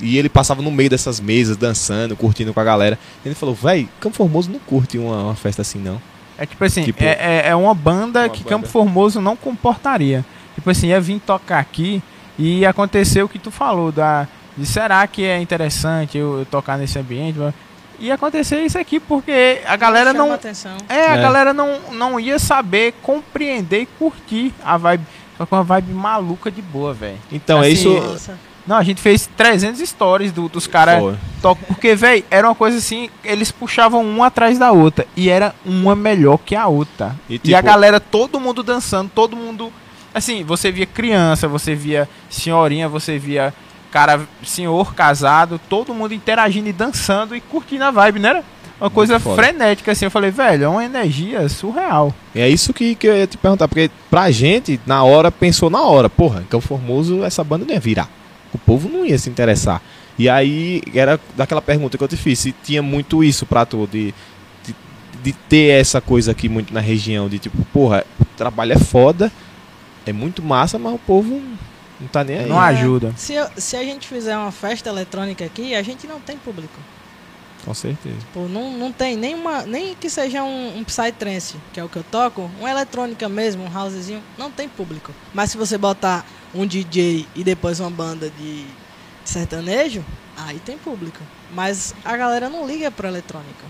[SPEAKER 2] e ele passava no meio dessas mesas, dançando, curtindo com a galera. Ele falou, véi, Campo Formoso não curte uma, uma festa assim, não.
[SPEAKER 1] É tipo assim,
[SPEAKER 2] Tipo,
[SPEAKER 1] é, é- é uma banda
[SPEAKER 2] uma
[SPEAKER 1] que
[SPEAKER 2] banda.
[SPEAKER 1] Campo Formoso não comportaria. Tipo assim, ia vir tocar aqui e aconteceu o que tu falou, da, de será que é interessante eu, eu tocar nesse ambiente? E acontecer isso aqui porque a galera
[SPEAKER 3] Chama
[SPEAKER 1] não.
[SPEAKER 3] atenção.
[SPEAKER 1] É, a
[SPEAKER 2] É.
[SPEAKER 1] galera não, não ia saber compreender e curtir a vibe. Só com uma vibe maluca de boa, velho.
[SPEAKER 2] Então, é
[SPEAKER 1] Assim,
[SPEAKER 2] isso.
[SPEAKER 3] Nossa.
[SPEAKER 1] Não, a gente fez 300 stories do- dos caras. Porque, velho, era uma coisa assim, eles puxavam uma atrás da outra. E era uma melhor que a outra.
[SPEAKER 2] E,
[SPEAKER 1] E, a
[SPEAKER 2] tipo-
[SPEAKER 1] galera, todo mundo dançando, todo mundo. Assim, você via criança, você via senhorinha, você via cara, senhor casado, todo mundo interagindo e dançando e curtindo a vibe, né? Era Uma coisa
[SPEAKER 2] foda.
[SPEAKER 1] frenética, assim. Eu falei, velho, é uma energia surreal.
[SPEAKER 2] É isso que, que eu ia te perguntar, porque pra gente, na hora, pensou na hora, porra, Campo Formoso essa banda não ia virar. O povo não ia se interessar. E aí, era daquela pergunta que eu te fiz, se tinha muito isso pra tu, de, de, de ter essa coisa aqui muito na região, de tipo, porra, o trabalho é foda, é muito massa, mas o povo não tá nem aí.
[SPEAKER 1] Não ajuda.
[SPEAKER 3] Se, eu- se a gente fizer uma festa eletrônica aqui, a gente não tem público.
[SPEAKER 2] Com certeza.
[SPEAKER 3] Pô, não, não tem nenhuma, nem que seja um, um Psytrance, que é o que eu toco, uma eletrônica mesmo, um housezinho, não tem público. Mas se você botar um DJ e depois uma banda de sertanejo, aí tem público. Mas a galera não liga pra eletrônica.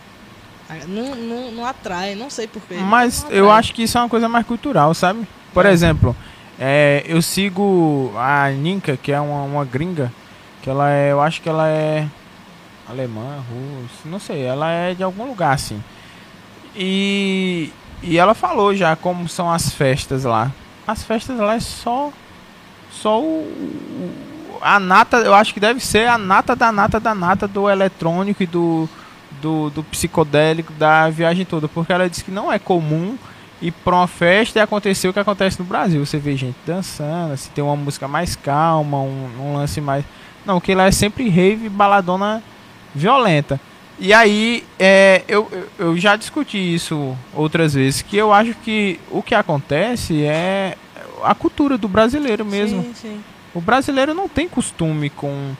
[SPEAKER 3] Não, não, não atrai, não sei porquê.
[SPEAKER 1] Mas eu acho que isso é uma coisa mais cultural, sabe? Por
[SPEAKER 3] É.
[SPEAKER 1] exemplo, é, eu sigo a Ninka, que é uma, uma gringa, que ela é, eu acho que ela é alemã, russa, não sei, ela é de algum lugar assim. E, e ela falou já como são as festas lá. As festas lá é só só o, o- a nata, eu acho que deve ser a nata da nata da nata do eletrônico e do do, do psicodélico da viagem toda, porque ela disse que não é comum ir pra uma festa e acontecer o que acontece no Brasil. Você vê gente dançando, se tem uma música mais calma, um, um lance mais. Não, que lá é sempre rave baladona violenta. E aí, é, eu, eu- já discuti isso outras vezes, que eu acho que o que acontece é a cultura do brasileiro mesmo.
[SPEAKER 3] Sim, sim.
[SPEAKER 1] O brasileiro não tem costume com,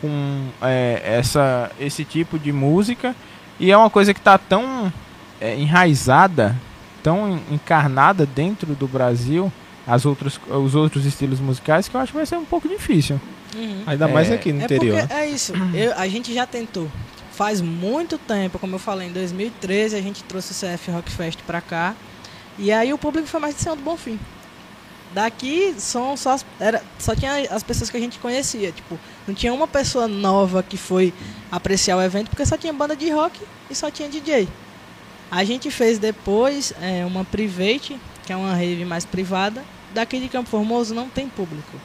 [SPEAKER 1] com é, essa, esse tipo de música e é uma coisa que está tão é, enraizada, tão encarnada dentro do Brasil, as outros, os outros estilos musicais, que eu acho que vai ser um pouco difícil.
[SPEAKER 3] Uhum.
[SPEAKER 2] Ainda mais
[SPEAKER 1] É,
[SPEAKER 2] aqui no
[SPEAKER 3] É
[SPEAKER 2] interior.
[SPEAKER 3] porque é isso. Eu- a gente já tentou. Faz muito tempo, como eu falei, em 2013 a gente trouxe o CF Rock Fest pra cá. E aí o público foi mais de Senhor do Bonfim. Daqui são só, as- era, só tinha as pessoas que a gente conhecia. Tipo, não tinha uma pessoa nova que foi apreciar o evento, porque só tinha banda de rock e só tinha DJ. A gente fez depois é, uma private, que é uma rave mais privada. Daqui de Campo Formoso não tem público.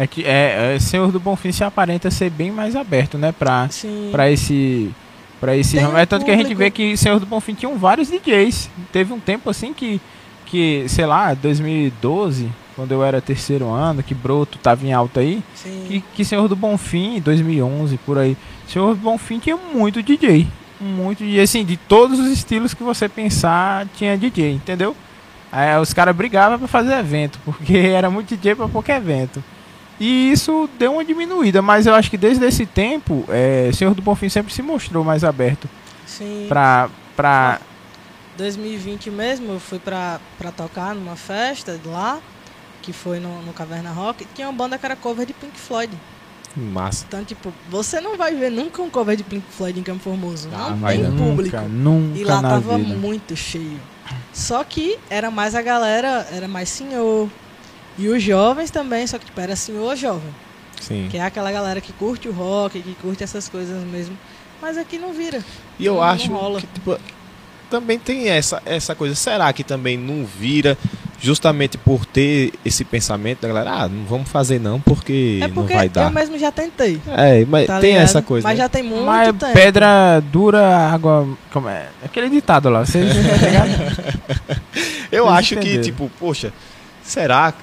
[SPEAKER 1] É que é, é, Senhor do Bonfim se aparenta ser bem mais aberto, né, pra,
[SPEAKER 3] Sim.
[SPEAKER 1] pra esse para esse ramo. É tanto que a gente vê que Senhor do Bonfim tinham vários DJs. Teve um tempo assim que que, sei lá, 2012, quando eu era terceiro ano, que Broto tava em alta aí,
[SPEAKER 3] Sim.
[SPEAKER 1] que, que Senhor do Bonfim, 2011 por aí. Senhor do Bonfim tinha muito DJ. muito DJ, assim, de todos os estilos que você pensar, tinha DJ, entendeu? Aí os caras brigavam pra fazer evento, porque era muito DJ pra pouco evento. E isso deu uma diminuída, mas eu acho que desde esse tempo, é, Senhor do Bonfim sempre se mostrou mais aberto
[SPEAKER 3] Sim.
[SPEAKER 1] pra. pra
[SPEAKER 3] 2020 mesmo, eu fui pra, pra tocar numa festa lá, que foi no, no Caverna Rock, e tinha uma banda que era cover de Pink Floyd.
[SPEAKER 2] Massa.
[SPEAKER 3] Então, tipo, você não vai ver nunca um cover de Pink Floyd em Campo Formoso.
[SPEAKER 2] Ah,
[SPEAKER 3] não
[SPEAKER 2] vai
[SPEAKER 3] tem
[SPEAKER 2] não.
[SPEAKER 3] público.
[SPEAKER 1] nunca, nunca
[SPEAKER 3] E lá
[SPEAKER 1] na
[SPEAKER 3] tava
[SPEAKER 1] vida.
[SPEAKER 3] muito cheio. Só que era mais a galera, era mais senhor. E os jovens também, só que tipo, era senhor jovem.
[SPEAKER 2] Sim.
[SPEAKER 3] Que é aquela galera que curte o rock, que curte essas coisas mesmo. Mas aqui não vira.
[SPEAKER 2] E eu
[SPEAKER 3] Não
[SPEAKER 2] acho
[SPEAKER 3] rola.
[SPEAKER 2] que tipo, também tem essa, essa coisa. Será que também não vira justamente por ter esse pensamento da galera? Ah, não vamos fazer não porque,
[SPEAKER 3] é porque
[SPEAKER 2] não vai
[SPEAKER 3] eu
[SPEAKER 2] dar.
[SPEAKER 3] mesmo já tentei.
[SPEAKER 2] É, mas
[SPEAKER 3] tá
[SPEAKER 2] tem
[SPEAKER 3] ligado?
[SPEAKER 2] essa coisa.
[SPEAKER 3] Mas
[SPEAKER 2] né?
[SPEAKER 3] já tem muito
[SPEAKER 1] Mas
[SPEAKER 3] tempo.
[SPEAKER 1] pedra dura, água. Como é? Aquele ditado lá, vocês tá?
[SPEAKER 2] Eu
[SPEAKER 1] Vocês
[SPEAKER 2] acho que,
[SPEAKER 1] entenderam.
[SPEAKER 2] tipo, poxa, será que,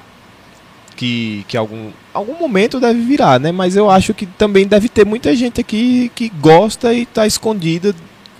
[SPEAKER 2] que algum, algum momento deve virar, né? Mas eu acho que também deve ter muita gente aqui que gosta e tá escondida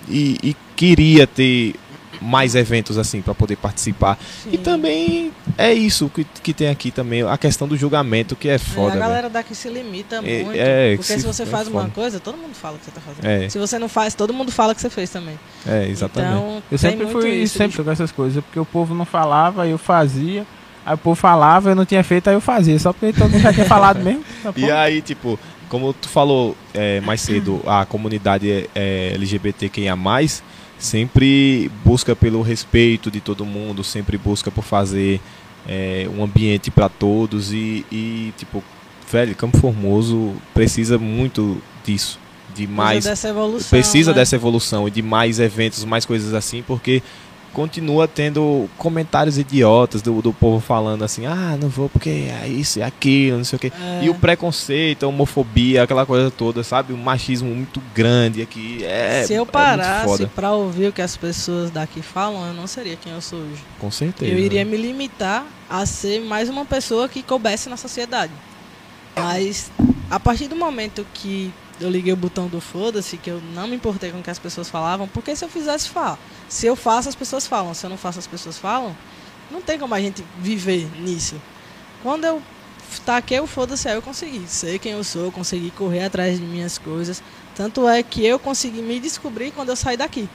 [SPEAKER 2] e, e queria ter mais eventos assim para poder participar.
[SPEAKER 3] Sim.
[SPEAKER 2] E também é isso que, que tem aqui também, a questão do julgamento que é
[SPEAKER 3] É,
[SPEAKER 2] foda.
[SPEAKER 3] a
[SPEAKER 2] né?
[SPEAKER 3] galera daqui se limita
[SPEAKER 2] É,
[SPEAKER 3] muito.
[SPEAKER 2] é,
[SPEAKER 3] porque
[SPEAKER 2] se-
[SPEAKER 3] se você
[SPEAKER 2] é
[SPEAKER 3] faz uma coisa, todo mundo fala que você tá fazendo.
[SPEAKER 2] É,
[SPEAKER 3] Se você não faz, todo mundo fala que você fez também.
[SPEAKER 2] é, exatamente.
[SPEAKER 3] Então,
[SPEAKER 1] Eu sempre fui
[SPEAKER 3] isso,
[SPEAKER 1] sempre com essas coisas, porque o povo não falava, eu fazia. Aí o povo falava, eu não tinha feito, aí eu fazia. Só porque todo mundo já tinha falado mesmo.
[SPEAKER 2] E aí, tipo, como tu falou é, mais cedo, a comunidade é, LGBTQIA+, sempre busca pelo respeito de todo mundo, sempre busca por fazer é, um ambiente para todos e, e, tipo, velho, Campo Formoso precisa muito disso, de mais
[SPEAKER 3] Precisa dessa evolução.
[SPEAKER 2] precisa
[SPEAKER 3] né?
[SPEAKER 2] dessa evolução e de mais eventos, mais coisas assim, porque continua tendo comentários idiotas do, do povo falando assim, ah, não vou porque é isso e aquilo, não sei o quê.
[SPEAKER 3] É.
[SPEAKER 2] E o preconceito, a homofobia, aquela coisa toda, sabe? Um machismo muito grande aqui. É,
[SPEAKER 3] Se eu
[SPEAKER 2] é muito
[SPEAKER 3] parasse
[SPEAKER 2] foda.
[SPEAKER 3] pra ouvir o que as pessoas daqui falam, eu não seria quem eu sou hoje.
[SPEAKER 2] Com certeza.
[SPEAKER 3] Eu iria me limitar a ser mais uma pessoa que coubesse na sociedade. Mas a partir do momento que eu liguei o botão do foda-se, que eu não me importei com o que as pessoas falavam, porque se eu fizesse, fala. Se eu faço, as pessoas falam. Se eu não faço, as pessoas falam. Não tem como a gente viver nisso. Quando eu taquei o foda-se, aí eu consegui ser quem eu sou, consegui correr atrás de minhas coisas. Tanto é que eu consegui me descobrir quando eu saí daqui.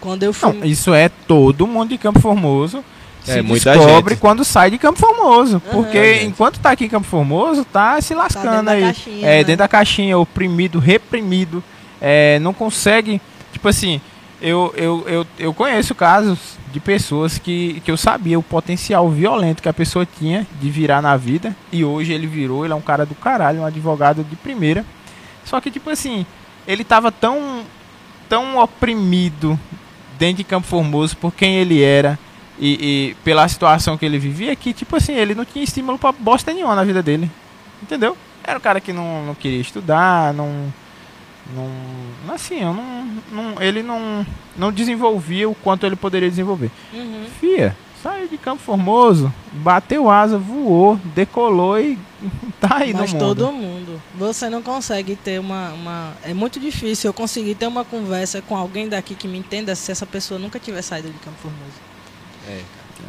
[SPEAKER 3] Quando eu fui.
[SPEAKER 1] Não, isso é todo mundo de Campo Formoso.
[SPEAKER 2] É,
[SPEAKER 1] se
[SPEAKER 2] muita
[SPEAKER 1] descobre
[SPEAKER 2] gente.
[SPEAKER 1] quando sai de Campo Formoso.
[SPEAKER 3] Aham.
[SPEAKER 1] Porque
[SPEAKER 2] gente.
[SPEAKER 1] enquanto tá aqui em Campo Formoso, tá se
[SPEAKER 3] tá
[SPEAKER 1] lascando
[SPEAKER 3] dentro da
[SPEAKER 1] aí.
[SPEAKER 3] caixinha.
[SPEAKER 1] É,
[SPEAKER 3] né?
[SPEAKER 1] dentro da caixinha, oprimido, reprimido. É, não consegue. Tipo assim, eu, eu, eu, eu conheço casos de pessoas que, que eu sabia o potencial violento que a pessoa tinha de virar na vida. E hoje ele virou, ele é um cara do caralho, um advogado de primeira. Só que, tipo assim, ele tava tão, tão oprimido dentro de Campo Formoso por quem ele era. E, e pela situação que ele vivia, que tipo assim, ele não tinha estímulo pra bosta nenhuma na vida dele. Entendeu? Era um cara que não, não queria estudar, não. não assim, eu não, não, ele não, não desenvolvia o quanto ele poderia desenvolver.
[SPEAKER 3] Uhum.
[SPEAKER 1] Fia, saiu de Campo Formoso, bateu asa, voou, decolou e tá aí
[SPEAKER 3] Mas
[SPEAKER 1] no mundo.
[SPEAKER 3] todo mundo. Você não consegue ter uma, uma. É muito difícil eu conseguir ter uma conversa com alguém daqui que me entenda se essa pessoa nunca tiver saído de Campo Formoso.
[SPEAKER 2] É.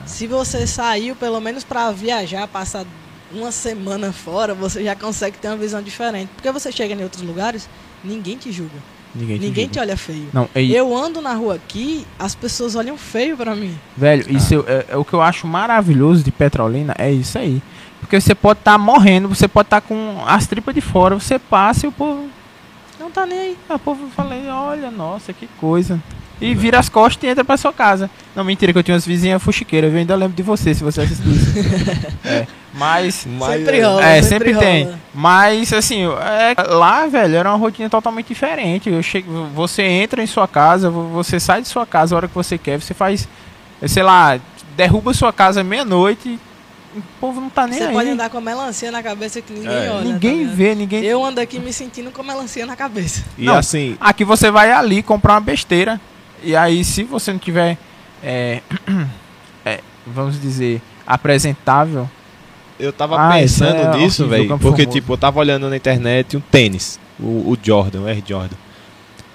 [SPEAKER 3] Se você saiu, pelo menos para viajar, passar uma semana fora, você já consegue ter uma visão diferente. Porque você chega em outros lugares, ninguém te julga.
[SPEAKER 1] Ninguém, te
[SPEAKER 3] ninguém
[SPEAKER 1] julga.
[SPEAKER 3] te olha feio.
[SPEAKER 1] Não, e,
[SPEAKER 3] Eu ando na rua aqui, as pessoas olham feio pra mim.
[SPEAKER 1] Velho, isso eu- é, é o que eu acho maravilhoso de Petrolina é isso aí. Porque você pode estar morrendo, você pode estar com as tripas de fora, você passa e o povo.
[SPEAKER 3] Não tá nem aí.
[SPEAKER 1] O povo fala, olha, nossa, que coisa. E vira as costas e entra pra sua casa. Não, mentira, que eu tinha umas vizinhas fuxiqueiras. Eu ainda lembro de você, se você assistiu isso. é, mas.
[SPEAKER 2] Mas,
[SPEAKER 3] Sempre
[SPEAKER 2] é,
[SPEAKER 3] rola.
[SPEAKER 1] É,
[SPEAKER 3] sempre
[SPEAKER 1] sempre, tem.
[SPEAKER 3] rola.
[SPEAKER 1] Mas, assim, é, lá, velho, era uma rotina totalmente diferente. Eu chego, você entra em sua casa, vo- você sai de sua casa a hora que você quer, você faz, sei lá, derruba sua casa meia-noite, o povo não tá nem
[SPEAKER 3] Você
[SPEAKER 1] aí.
[SPEAKER 3] pode andar com a melancia na cabeça que ninguém
[SPEAKER 2] É.
[SPEAKER 3] olha.
[SPEAKER 1] ninguém
[SPEAKER 3] tá
[SPEAKER 1] vê, ninguém.
[SPEAKER 3] Eu ando aqui me sentindo com melancia na cabeça.
[SPEAKER 2] E
[SPEAKER 1] Não.
[SPEAKER 2] assim,
[SPEAKER 1] Aqui você vai ali comprar uma besteira. E aí, se você não tiver, é, é, vamos dizer, apresentável,
[SPEAKER 2] eu tava
[SPEAKER 1] Ah,
[SPEAKER 2] pensando
[SPEAKER 1] é
[SPEAKER 2] nisso, velho. Porque,
[SPEAKER 1] Formoso.
[SPEAKER 2] tipo, eu tava olhando na internet um tênis, o, o Jordan, o Air Jordan.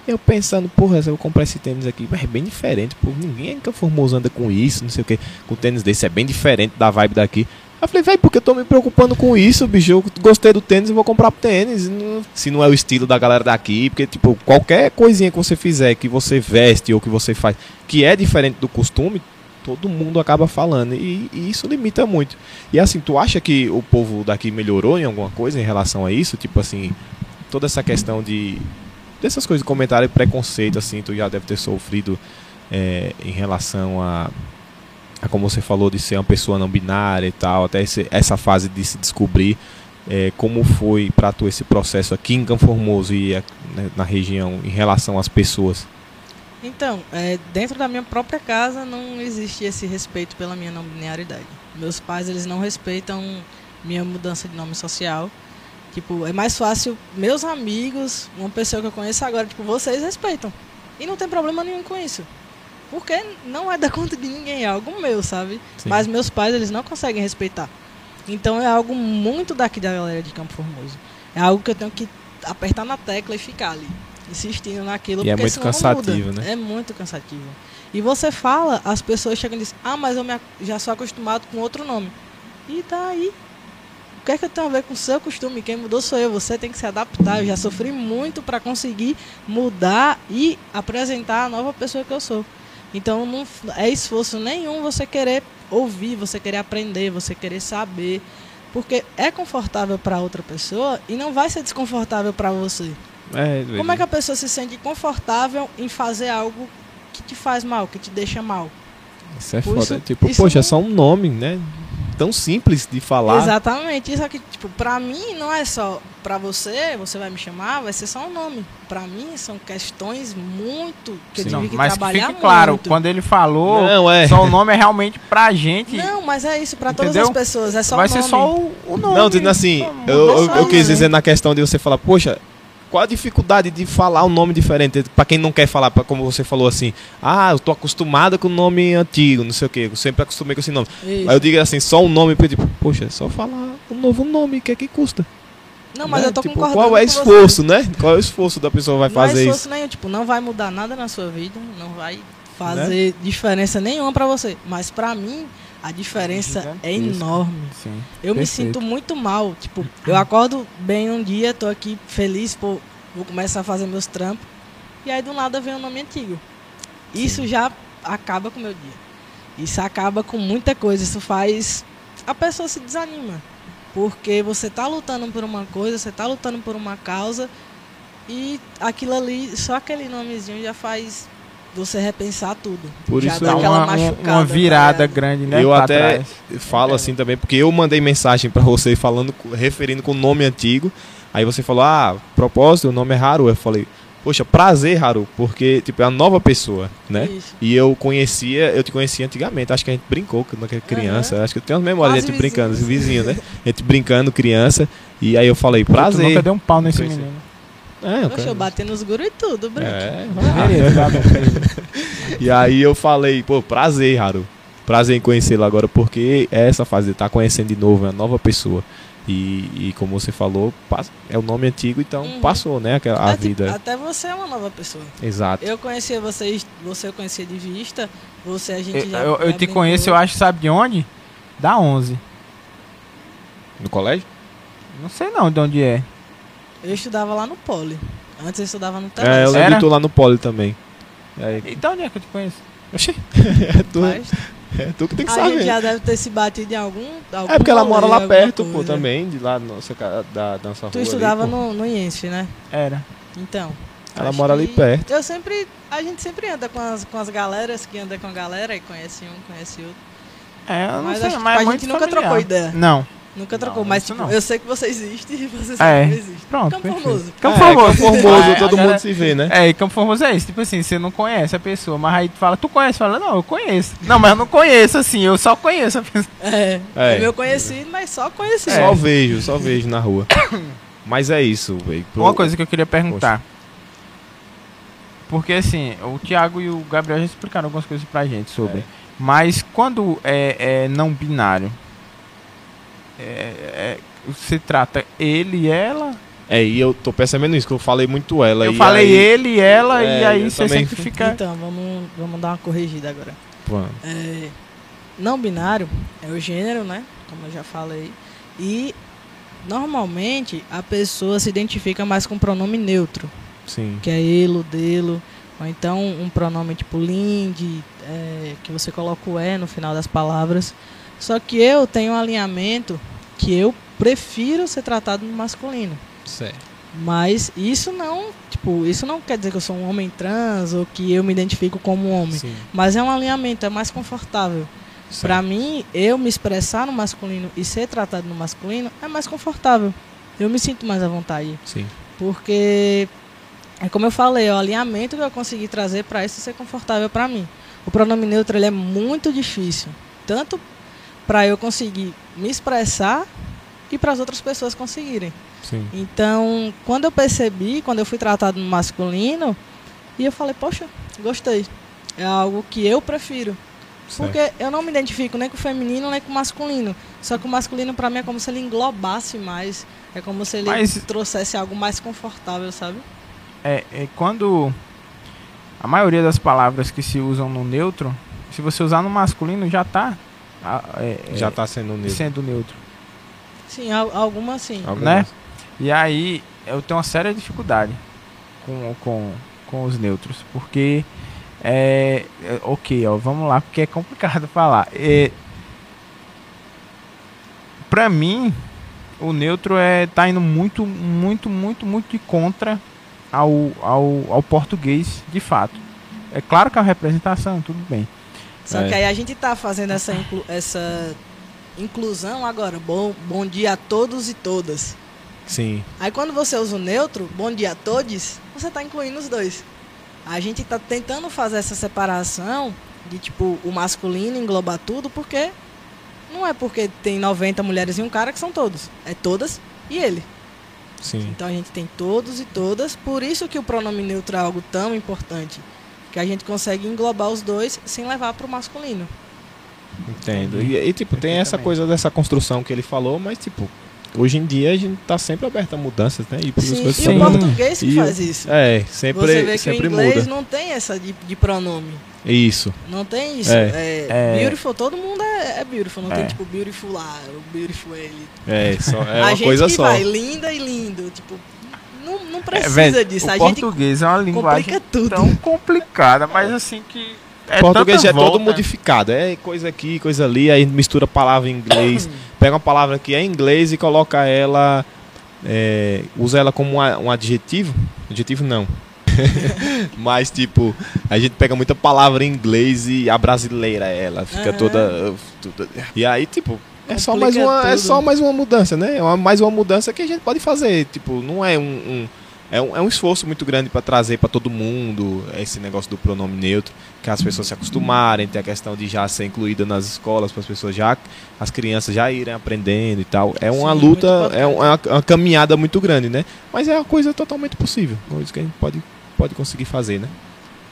[SPEAKER 2] Eu pensando, porra, se eu comprar esse tênis aqui, mas é bem diferente, pô, ninguém que Formoso anda com isso, não sei o que, com tênis desse, é bem diferente da vibe daqui. Eu falei, velho, porque eu tô me preocupando com isso, bicho, eu gostei do tênis vou comprar tênis, se não é o estilo da galera daqui, porque, tipo, qualquer coisinha que você fizer, que você veste ou que você faz, que é diferente do costume, todo mundo acaba falando, e, e isso limita muito. E assim, tu acha que o povo daqui melhorou em alguma coisa em relação a isso? Tipo assim, toda essa questão de dessas coisas, comentário e preconceito, assim, tu já deve ter sofrido é, em relação a, como você falou, de ser uma pessoa não binária e tal, até esse- essa fase de se descobrir. é, como foi pra tu esse processo aqui em Campo Formoso e a- né, na região em relação às pessoas?
[SPEAKER 3] Então, é, dentro da minha própria casa não existe esse respeito pela minha não binariedade. Meus pais, eles não respeitam minha mudança de nome social. Tipo, é mais fácil meus amigos, uma pessoa que eu conheço agora, tipo, vocês respeitam. E não tem problema nenhum com isso. Porque não é da conta de ninguém, é algo meu, sabe?
[SPEAKER 2] Sim.
[SPEAKER 3] Mas meus pais, eles não conseguem respeitar. Então é algo muito daqui da galera de Campo Formoso. É algo que eu tenho que apertar na tecla e ficar ali, insistindo naquilo.
[SPEAKER 2] E é
[SPEAKER 3] porque
[SPEAKER 2] muito
[SPEAKER 3] senão não
[SPEAKER 2] cansativo,
[SPEAKER 3] muda.
[SPEAKER 2] né?
[SPEAKER 3] É muito cansativo. E você fala, as pessoas chegam e dizem, ah, mas eu já sou acostumado com outro nome. E daí? O que é que eu tenho a ver com o seu costume? Quem mudou sou eu. Você tem que se adaptar. Eu já sofri muito para conseguir mudar e apresentar a nova pessoa que eu sou. Então não é esforço nenhum você querer ouvir, você querer aprender, você querer saber, porque é confortável para outra pessoa e não vai ser desconfortável para você.
[SPEAKER 2] É,
[SPEAKER 3] Como é que a pessoa se sente confortável em fazer algo que te faz mal, que te deixa mal?
[SPEAKER 2] Isso é
[SPEAKER 3] Por
[SPEAKER 2] foda.
[SPEAKER 3] isso-
[SPEAKER 2] tipo,
[SPEAKER 3] isso
[SPEAKER 2] poxa, é
[SPEAKER 3] não-
[SPEAKER 2] só um nome, né? Tão simples de falar.
[SPEAKER 3] Exatamente. Isso aqui, tipo, pra mim não é só pra você, você vai me chamar, vai ser só um nome. Pra mim são questões muito que eu
[SPEAKER 2] Sim.
[SPEAKER 3] tive que
[SPEAKER 1] mas que
[SPEAKER 3] trabalhar
[SPEAKER 1] fique claro,
[SPEAKER 3] muito.
[SPEAKER 1] quando ele falou,
[SPEAKER 2] Não, é.
[SPEAKER 1] só o nome é realmente pra gente.
[SPEAKER 3] Não, mas é isso, pra todas
[SPEAKER 1] Entendeu?
[SPEAKER 3] as pessoas, é só
[SPEAKER 1] vai
[SPEAKER 3] o nome.
[SPEAKER 1] ser só o, o nome.
[SPEAKER 2] Não, dizendo assim,
[SPEAKER 1] Só
[SPEAKER 2] eu, eu, eu
[SPEAKER 1] o
[SPEAKER 2] quis dizer na questão de você falar, poxa, qual a dificuldade de falar um nome diferente? Pra quem não quer falar, pra, como você falou assim, ah, eu tô acostumada com o nome antigo, não sei o que, eu sempre acostumei com esse nome.
[SPEAKER 3] Isso.
[SPEAKER 2] Aí eu digo assim, só um nome, tipo, poxa, é só falar um novo nome, o que é que custa?
[SPEAKER 3] Não, mas
[SPEAKER 2] Né?
[SPEAKER 3] eu tô
[SPEAKER 2] tipo,
[SPEAKER 3] concordando
[SPEAKER 2] Qual é o esforço, né? Qual é o esforço da pessoa vai
[SPEAKER 3] Não é
[SPEAKER 2] fazer
[SPEAKER 3] esforço
[SPEAKER 2] isso?
[SPEAKER 3] nenhum, tipo, não vai mudar nada na sua vida, não vai fazer diferença nenhuma pra você. Mas pra mim, a diferença é
[SPEAKER 1] Gigantesca.
[SPEAKER 3] enorme.
[SPEAKER 1] Sim.
[SPEAKER 3] Eu me
[SPEAKER 1] Perfeito.
[SPEAKER 3] sinto muito mal. Tipo, eu acordo bem um dia, tô aqui feliz, pô, vou começar a fazer meus trampos. E aí do nada vem um nome antigo. Isso já acaba com o meu dia. Isso acaba com muita coisa. Isso faz. A pessoa se desanima. Porque você tá lutando por uma coisa, você tá lutando por uma causa. E aquilo ali, só aquele nomezinho já faz você repensar tudo.
[SPEAKER 2] Por
[SPEAKER 3] já
[SPEAKER 2] isso
[SPEAKER 3] dá
[SPEAKER 2] é
[SPEAKER 1] uma, uma-
[SPEAKER 3] machucada.
[SPEAKER 1] uma virada
[SPEAKER 3] ligado?
[SPEAKER 1] grande, né?
[SPEAKER 2] Eu
[SPEAKER 1] pra
[SPEAKER 2] até
[SPEAKER 1] trás.
[SPEAKER 2] falo
[SPEAKER 1] É.
[SPEAKER 2] assim também, porque eu mandei mensagem pra você falando, referindo com o nome antigo. Aí você falou, ah, propósito, o nome é Haru. Eu falei, poxa, prazer, Haru, porque tipo, é uma nova pessoa, né?
[SPEAKER 3] Isso.
[SPEAKER 2] E eu conhecia, eu te conhecia antigamente, acho que a gente brincou quando era criança, acho que eu tenho umas memórias de a gente brincando,
[SPEAKER 3] vizinhos.
[SPEAKER 2] vizinho, né? A gente brincando, criança, e aí eu falei,
[SPEAKER 1] Tu nunca
[SPEAKER 2] prazer.
[SPEAKER 1] deu um pau nesse menino.
[SPEAKER 2] É, eu
[SPEAKER 3] Poxa, eu bati nos gurus e tudo, Branco.
[SPEAKER 2] é,
[SPEAKER 1] tá beleza.
[SPEAKER 2] E aí eu falei, pô, prazer, Haru. Prazer em conhecê-lo agora, porque é essa fase de estar conhecendo de novo, é uma nova pessoa. E, e como você falou, é o nome antigo, então
[SPEAKER 3] Uhum.
[SPEAKER 2] passou, né? aquela- A
[SPEAKER 3] É, tipo,
[SPEAKER 2] vida.
[SPEAKER 3] até você é uma nova pessoa.
[SPEAKER 2] Exato.
[SPEAKER 3] Eu conhecia vocês, você eu conhecia de vista, você a gente
[SPEAKER 1] Eu,
[SPEAKER 3] já.
[SPEAKER 1] eu- eu te conheço, eu acho, sabe de onde? Da 11.
[SPEAKER 2] No colégio?
[SPEAKER 1] Não sei não de onde é.
[SPEAKER 3] Eu estudava lá no Poli. Antes eu estudava no
[SPEAKER 2] É, eu lembro
[SPEAKER 1] Era?
[SPEAKER 2] tu lá no Poli também. E aí,
[SPEAKER 1] E de onde é que eu te conheço?
[SPEAKER 2] Oxi, é, tu,
[SPEAKER 3] Mas
[SPEAKER 2] é tu que tem que
[SPEAKER 3] a gente
[SPEAKER 2] saber.
[SPEAKER 3] já deve ter se batido em algum. algum
[SPEAKER 2] É porque ela mora lá perto, pô,
[SPEAKER 3] coisa.
[SPEAKER 2] também, de lá nossa, da, da nossa rua.
[SPEAKER 3] Tu
[SPEAKER 2] ali,
[SPEAKER 3] estudava
[SPEAKER 2] pô.
[SPEAKER 3] no, no IENSF, né?
[SPEAKER 1] Era.
[SPEAKER 3] Então.
[SPEAKER 2] Ela mora ali perto.
[SPEAKER 3] Eu sempre. A gente sempre anda com as, com as galeras que anda com a galera e conhece um, conhece outro.
[SPEAKER 1] É, eu não
[SPEAKER 3] Mas
[SPEAKER 1] sei, mas
[SPEAKER 3] a
[SPEAKER 1] é muito
[SPEAKER 3] gente nunca
[SPEAKER 1] familiar.
[SPEAKER 3] trocou ideia.
[SPEAKER 1] Não.
[SPEAKER 3] Nunca
[SPEAKER 1] Não,
[SPEAKER 3] trocou, mas tipo,
[SPEAKER 1] não.
[SPEAKER 3] eu sei que você existe e você
[SPEAKER 1] É.
[SPEAKER 3] sabe que existe.
[SPEAKER 1] Pronto,
[SPEAKER 3] Campo
[SPEAKER 1] perfeito.
[SPEAKER 3] Formoso.
[SPEAKER 1] Campo
[SPEAKER 2] É,
[SPEAKER 1] Formoso.
[SPEAKER 2] Campo Formoso,
[SPEAKER 1] É,
[SPEAKER 2] todo mundo
[SPEAKER 1] galera-
[SPEAKER 2] se vê, né?
[SPEAKER 1] É, e Campo Formoso é isso. Tipo assim, você não conhece a pessoa, mas aí tu fala, tu conhece? Fala, não, eu conheço. Não, mas eu não conheço, assim, eu só conheço a pessoa.
[SPEAKER 3] É,
[SPEAKER 2] É.
[SPEAKER 3] é meu conhecido, mas só conhecido.
[SPEAKER 2] Só vejo, só vejo na rua. Mas é isso, velho. Pro-
[SPEAKER 1] Uma coisa que eu queria perguntar. Porque assim, o Thiago e o Gabriel já explicaram algumas coisas pra gente sobre.
[SPEAKER 2] É.
[SPEAKER 1] Mas quando é, é não binário, é, é- você trata ele e ela?
[SPEAKER 2] É, e eu tô percebendo isso, que eu falei muito ela.
[SPEAKER 1] Eu
[SPEAKER 2] e
[SPEAKER 1] falei
[SPEAKER 2] aí-
[SPEAKER 1] ele e ela,
[SPEAKER 2] É,
[SPEAKER 1] e aí
[SPEAKER 2] eu
[SPEAKER 1] você
[SPEAKER 2] também.
[SPEAKER 1] sempre fica.
[SPEAKER 3] Então, vamos, vamos dar uma corrigida agora. É, não binário é o gênero, né? Como eu já falei. E normalmente a pessoa se identifica mais com pronome neutro,
[SPEAKER 2] Sim.
[SPEAKER 3] que é ele, dele, ou então um pronome tipo linde, é, que você coloca o é no final das palavras. Só que eu tenho um alinhamento que eu prefiro ser tratado no masculino.
[SPEAKER 2] Certo.
[SPEAKER 3] Mas isso não, tipo, isso não quer dizer que eu sou um homem trans ou que eu me identifico como um homem.
[SPEAKER 2] Sim.
[SPEAKER 3] Mas é um alinhamento, é mais confortável. Pra mim, eu me expressar no masculino e ser tratado no masculino é mais confortável. Eu me sinto mais à vontade.
[SPEAKER 2] Sim.
[SPEAKER 3] Porque, é como eu falei, é o alinhamento que eu consegui trazer pra isso ser confortável pra mim. O pronome neutro ele é muito difícil. Tanto pra eu conseguir me expressar e para as outras pessoas conseguirem.
[SPEAKER 2] Sim.
[SPEAKER 3] Então, quando eu percebi, quando eu fui tratado no masculino, e eu falei, poxa, gostei. É algo que eu prefiro.
[SPEAKER 2] Certo.
[SPEAKER 3] Porque eu não me identifico nem com o feminino nem com o masculino. Só que o masculino pra mim é como se ele englobasse mais. É como se ele
[SPEAKER 1] Mas-
[SPEAKER 3] trouxesse algo mais confortável, sabe?
[SPEAKER 1] É, é quando a maioria das palavras que se usam no neutro, se você usar no masculino já tá é, é,
[SPEAKER 2] Já tá sendo neutro.
[SPEAKER 1] sendo neutro,
[SPEAKER 3] Sim, al- alguma sim.
[SPEAKER 2] Algumas.
[SPEAKER 1] né? E aí eu tenho uma séria dificuldade com, com, com os neutros, porque é, é, ok, ó, vamos lá, porque é complicado falar. É, pra mim, o neutro é tá indo muito, muito, muito, muito de contra ao, ao, ao português, de fato. É claro que é uma representação, tudo bem.
[SPEAKER 3] Só
[SPEAKER 2] É.
[SPEAKER 3] que aí a gente tá fazendo essa, inclu- essa inclusão agora. Bom, bom dia a todos e todas.
[SPEAKER 2] Sim.
[SPEAKER 3] Aí quando você usa o neutro, bom dia a todos, você está incluindo os dois. A gente está tentando fazer essa separação de tipo o masculino englobar tudo, porque não é porque tem 90 mulheres e um cara que são todos. É todas e ele.
[SPEAKER 2] Sim.
[SPEAKER 3] Então a gente tem todos e todas, por isso que o pronome neutro é algo tão importante. Que a gente consegue englobar os dois sem levar para o masculino.
[SPEAKER 2] Entendo. E, e, tipo, tem essa coisa dessa construção que ele falou, mas tipo, hoje em dia a gente tá sempre aberto a mudanças, né? E por
[SPEAKER 3] Sim,
[SPEAKER 2] coisas
[SPEAKER 3] e o português que
[SPEAKER 2] E-
[SPEAKER 3] faz isso.
[SPEAKER 2] É, sempre,
[SPEAKER 3] Você vê que o
[SPEAKER 2] sempre
[SPEAKER 3] inglês
[SPEAKER 2] muda.
[SPEAKER 3] não tem essa de, de pronome.
[SPEAKER 2] Isso.
[SPEAKER 3] Não tem isso.
[SPEAKER 2] É.
[SPEAKER 3] É,
[SPEAKER 1] É.
[SPEAKER 3] beautiful, todo mundo é, é beautiful. Não
[SPEAKER 1] É.
[SPEAKER 3] tem tipo beautiful lá, o beautiful ele.
[SPEAKER 2] É, só, é
[SPEAKER 3] a
[SPEAKER 2] uma
[SPEAKER 3] gente
[SPEAKER 2] coisa
[SPEAKER 3] que
[SPEAKER 2] só.
[SPEAKER 3] vai linda e lindo. Tipo, não, não
[SPEAKER 1] É,
[SPEAKER 3] precisa
[SPEAKER 1] velho,
[SPEAKER 3] disso.
[SPEAKER 1] o
[SPEAKER 3] A gente
[SPEAKER 1] português é uma linguagem
[SPEAKER 3] complica tudo.
[SPEAKER 1] tão complicada, mas assim que é
[SPEAKER 2] português é todo
[SPEAKER 1] volta.
[SPEAKER 2] modificado. É coisa aqui, coisa ali, aí mistura palavra em inglês, pega uma palavra que é em inglês e coloca ela. é, usa ela como um a- adjetivo. Adjetivo não. Mas, tipo, a gente pega muita palavra em inglês e a brasileira ela fica
[SPEAKER 3] Aham.
[SPEAKER 2] toda, toda- E aí, tipo. É só, mais uma, é
[SPEAKER 3] tudo.
[SPEAKER 2] só mais uma mudança, né? É uma- mais uma mudança que a gente pode fazer. Tipo, não é um. um- é, um, é um esforço muito grande para trazer para todo mundo esse negócio do pronome neutro, que as pessoas se acostumarem, tem a questão de já ser incluída nas escolas, para as pessoas já, as crianças já irem aprendendo e tal. É uma
[SPEAKER 3] Sim,
[SPEAKER 2] luta,
[SPEAKER 3] muito
[SPEAKER 2] é, é uma, é uma caminhada muito grande, né? Mas é uma coisa totalmente possível, coisa que a gente pode, pode conseguir fazer, né?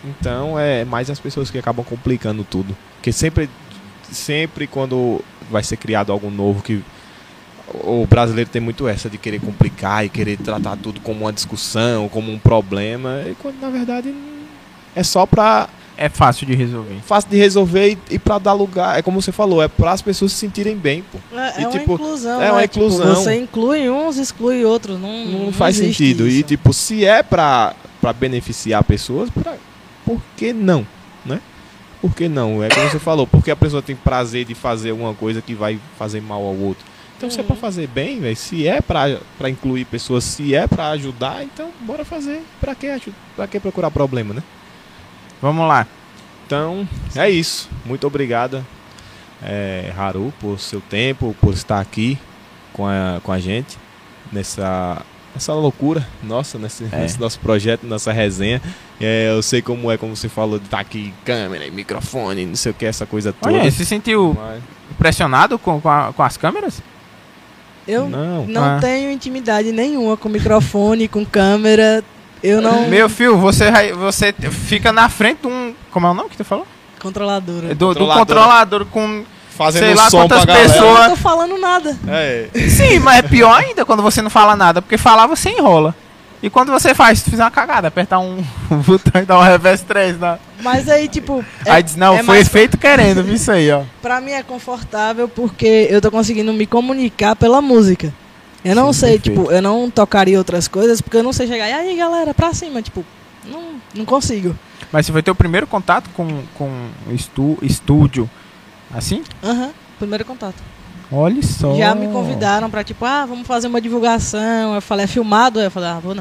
[SPEAKER 2] Então é mais as pessoas que acabam complicando tudo, porque sempre, sempre quando vai ser criado algo novo que o brasileiro tem muito essa de querer complicar e querer tratar tudo como uma discussão, como um problema, e quando na verdade é só pra
[SPEAKER 1] É fácil de resolver.
[SPEAKER 2] fácil de resolver e, e para dar lugar, é como você falou, é para as pessoas se sentirem bem, pô.
[SPEAKER 3] É,
[SPEAKER 2] E,
[SPEAKER 3] é uma
[SPEAKER 2] tipo,
[SPEAKER 3] inclusão.
[SPEAKER 2] é uma
[SPEAKER 3] né? Tipo,
[SPEAKER 2] inclusão.
[SPEAKER 3] você inclui uns, exclui outros. Não,
[SPEAKER 2] Não, faz
[SPEAKER 3] existe
[SPEAKER 2] sentido. E
[SPEAKER 3] isso.
[SPEAKER 2] tipo, se é pra, pra beneficiar pessoas, pra, por que não? Por que não? É como você falou, porque a pessoa tem prazer de fazer alguma coisa que vai fazer mal ao outro. Então, se é pra
[SPEAKER 3] Uhum.
[SPEAKER 2] fazer bem, velho, se é pra, pra incluir pessoas, se é pra ajudar, então bora fazer. Pra que, pra que procurar problema, né?
[SPEAKER 1] Vamos lá.
[SPEAKER 2] Então, é isso. Muito obrigada, é, Haru, por seu tempo, por estar aqui com a, com a gente nessa, nessa loucura nossa, nesse,
[SPEAKER 1] É.
[SPEAKER 2] nesse nosso projeto, nossa resenha. É, eu sei como é, como você falou, de estar aqui, câmera e microfone, não sei o que, essa coisa toda.
[SPEAKER 1] Olha, se sentiu
[SPEAKER 2] Mas-
[SPEAKER 1] impressionado com, com, a- com as câmeras?
[SPEAKER 3] Eu
[SPEAKER 2] não.
[SPEAKER 3] não
[SPEAKER 1] Ah.
[SPEAKER 3] tenho intimidade nenhuma com microfone, com câmera. Eu não.
[SPEAKER 1] Meu filho, você, você fica na frente de um. Como é o nome que tu falou?
[SPEAKER 3] Controladora.
[SPEAKER 1] Do, do
[SPEAKER 2] Controlador.
[SPEAKER 1] controlador com
[SPEAKER 2] fazendo
[SPEAKER 1] Sei lá
[SPEAKER 2] som
[SPEAKER 1] quantas
[SPEAKER 2] pra galera.
[SPEAKER 3] Eu
[SPEAKER 1] pessoas-
[SPEAKER 3] não tô falando nada.
[SPEAKER 2] É,
[SPEAKER 1] Sim, mas é pior ainda quando você não fala nada, porque falar você enrola. E quando você faz, se fizer uma cagada, apertar um botão e dar um reverse 3, né?
[SPEAKER 3] Mas aí, tipo. é-
[SPEAKER 1] aí diz, não,
[SPEAKER 3] é
[SPEAKER 1] foi
[SPEAKER 3] mais-
[SPEAKER 1] feito querendo, viu isso aí, ó.
[SPEAKER 3] Pra mim é confortável porque eu tô conseguindo me comunicar pela música. Eu não
[SPEAKER 1] Sim,
[SPEAKER 3] sei,
[SPEAKER 1] perfeito.
[SPEAKER 3] tipo, eu não tocaria outras coisas porque eu não sei chegar. E aí, galera, pra cima, tipo, não, não consigo.
[SPEAKER 1] Mas se foi teu primeiro contato com, com o estu, estúdio, assim?
[SPEAKER 3] Aham, primeiro contato.
[SPEAKER 1] Olha só.
[SPEAKER 3] Já me convidaram pra, tipo, ah, vamos fazer uma divulgação. Eu falei, é filmado? Eu falei, ah, vou não.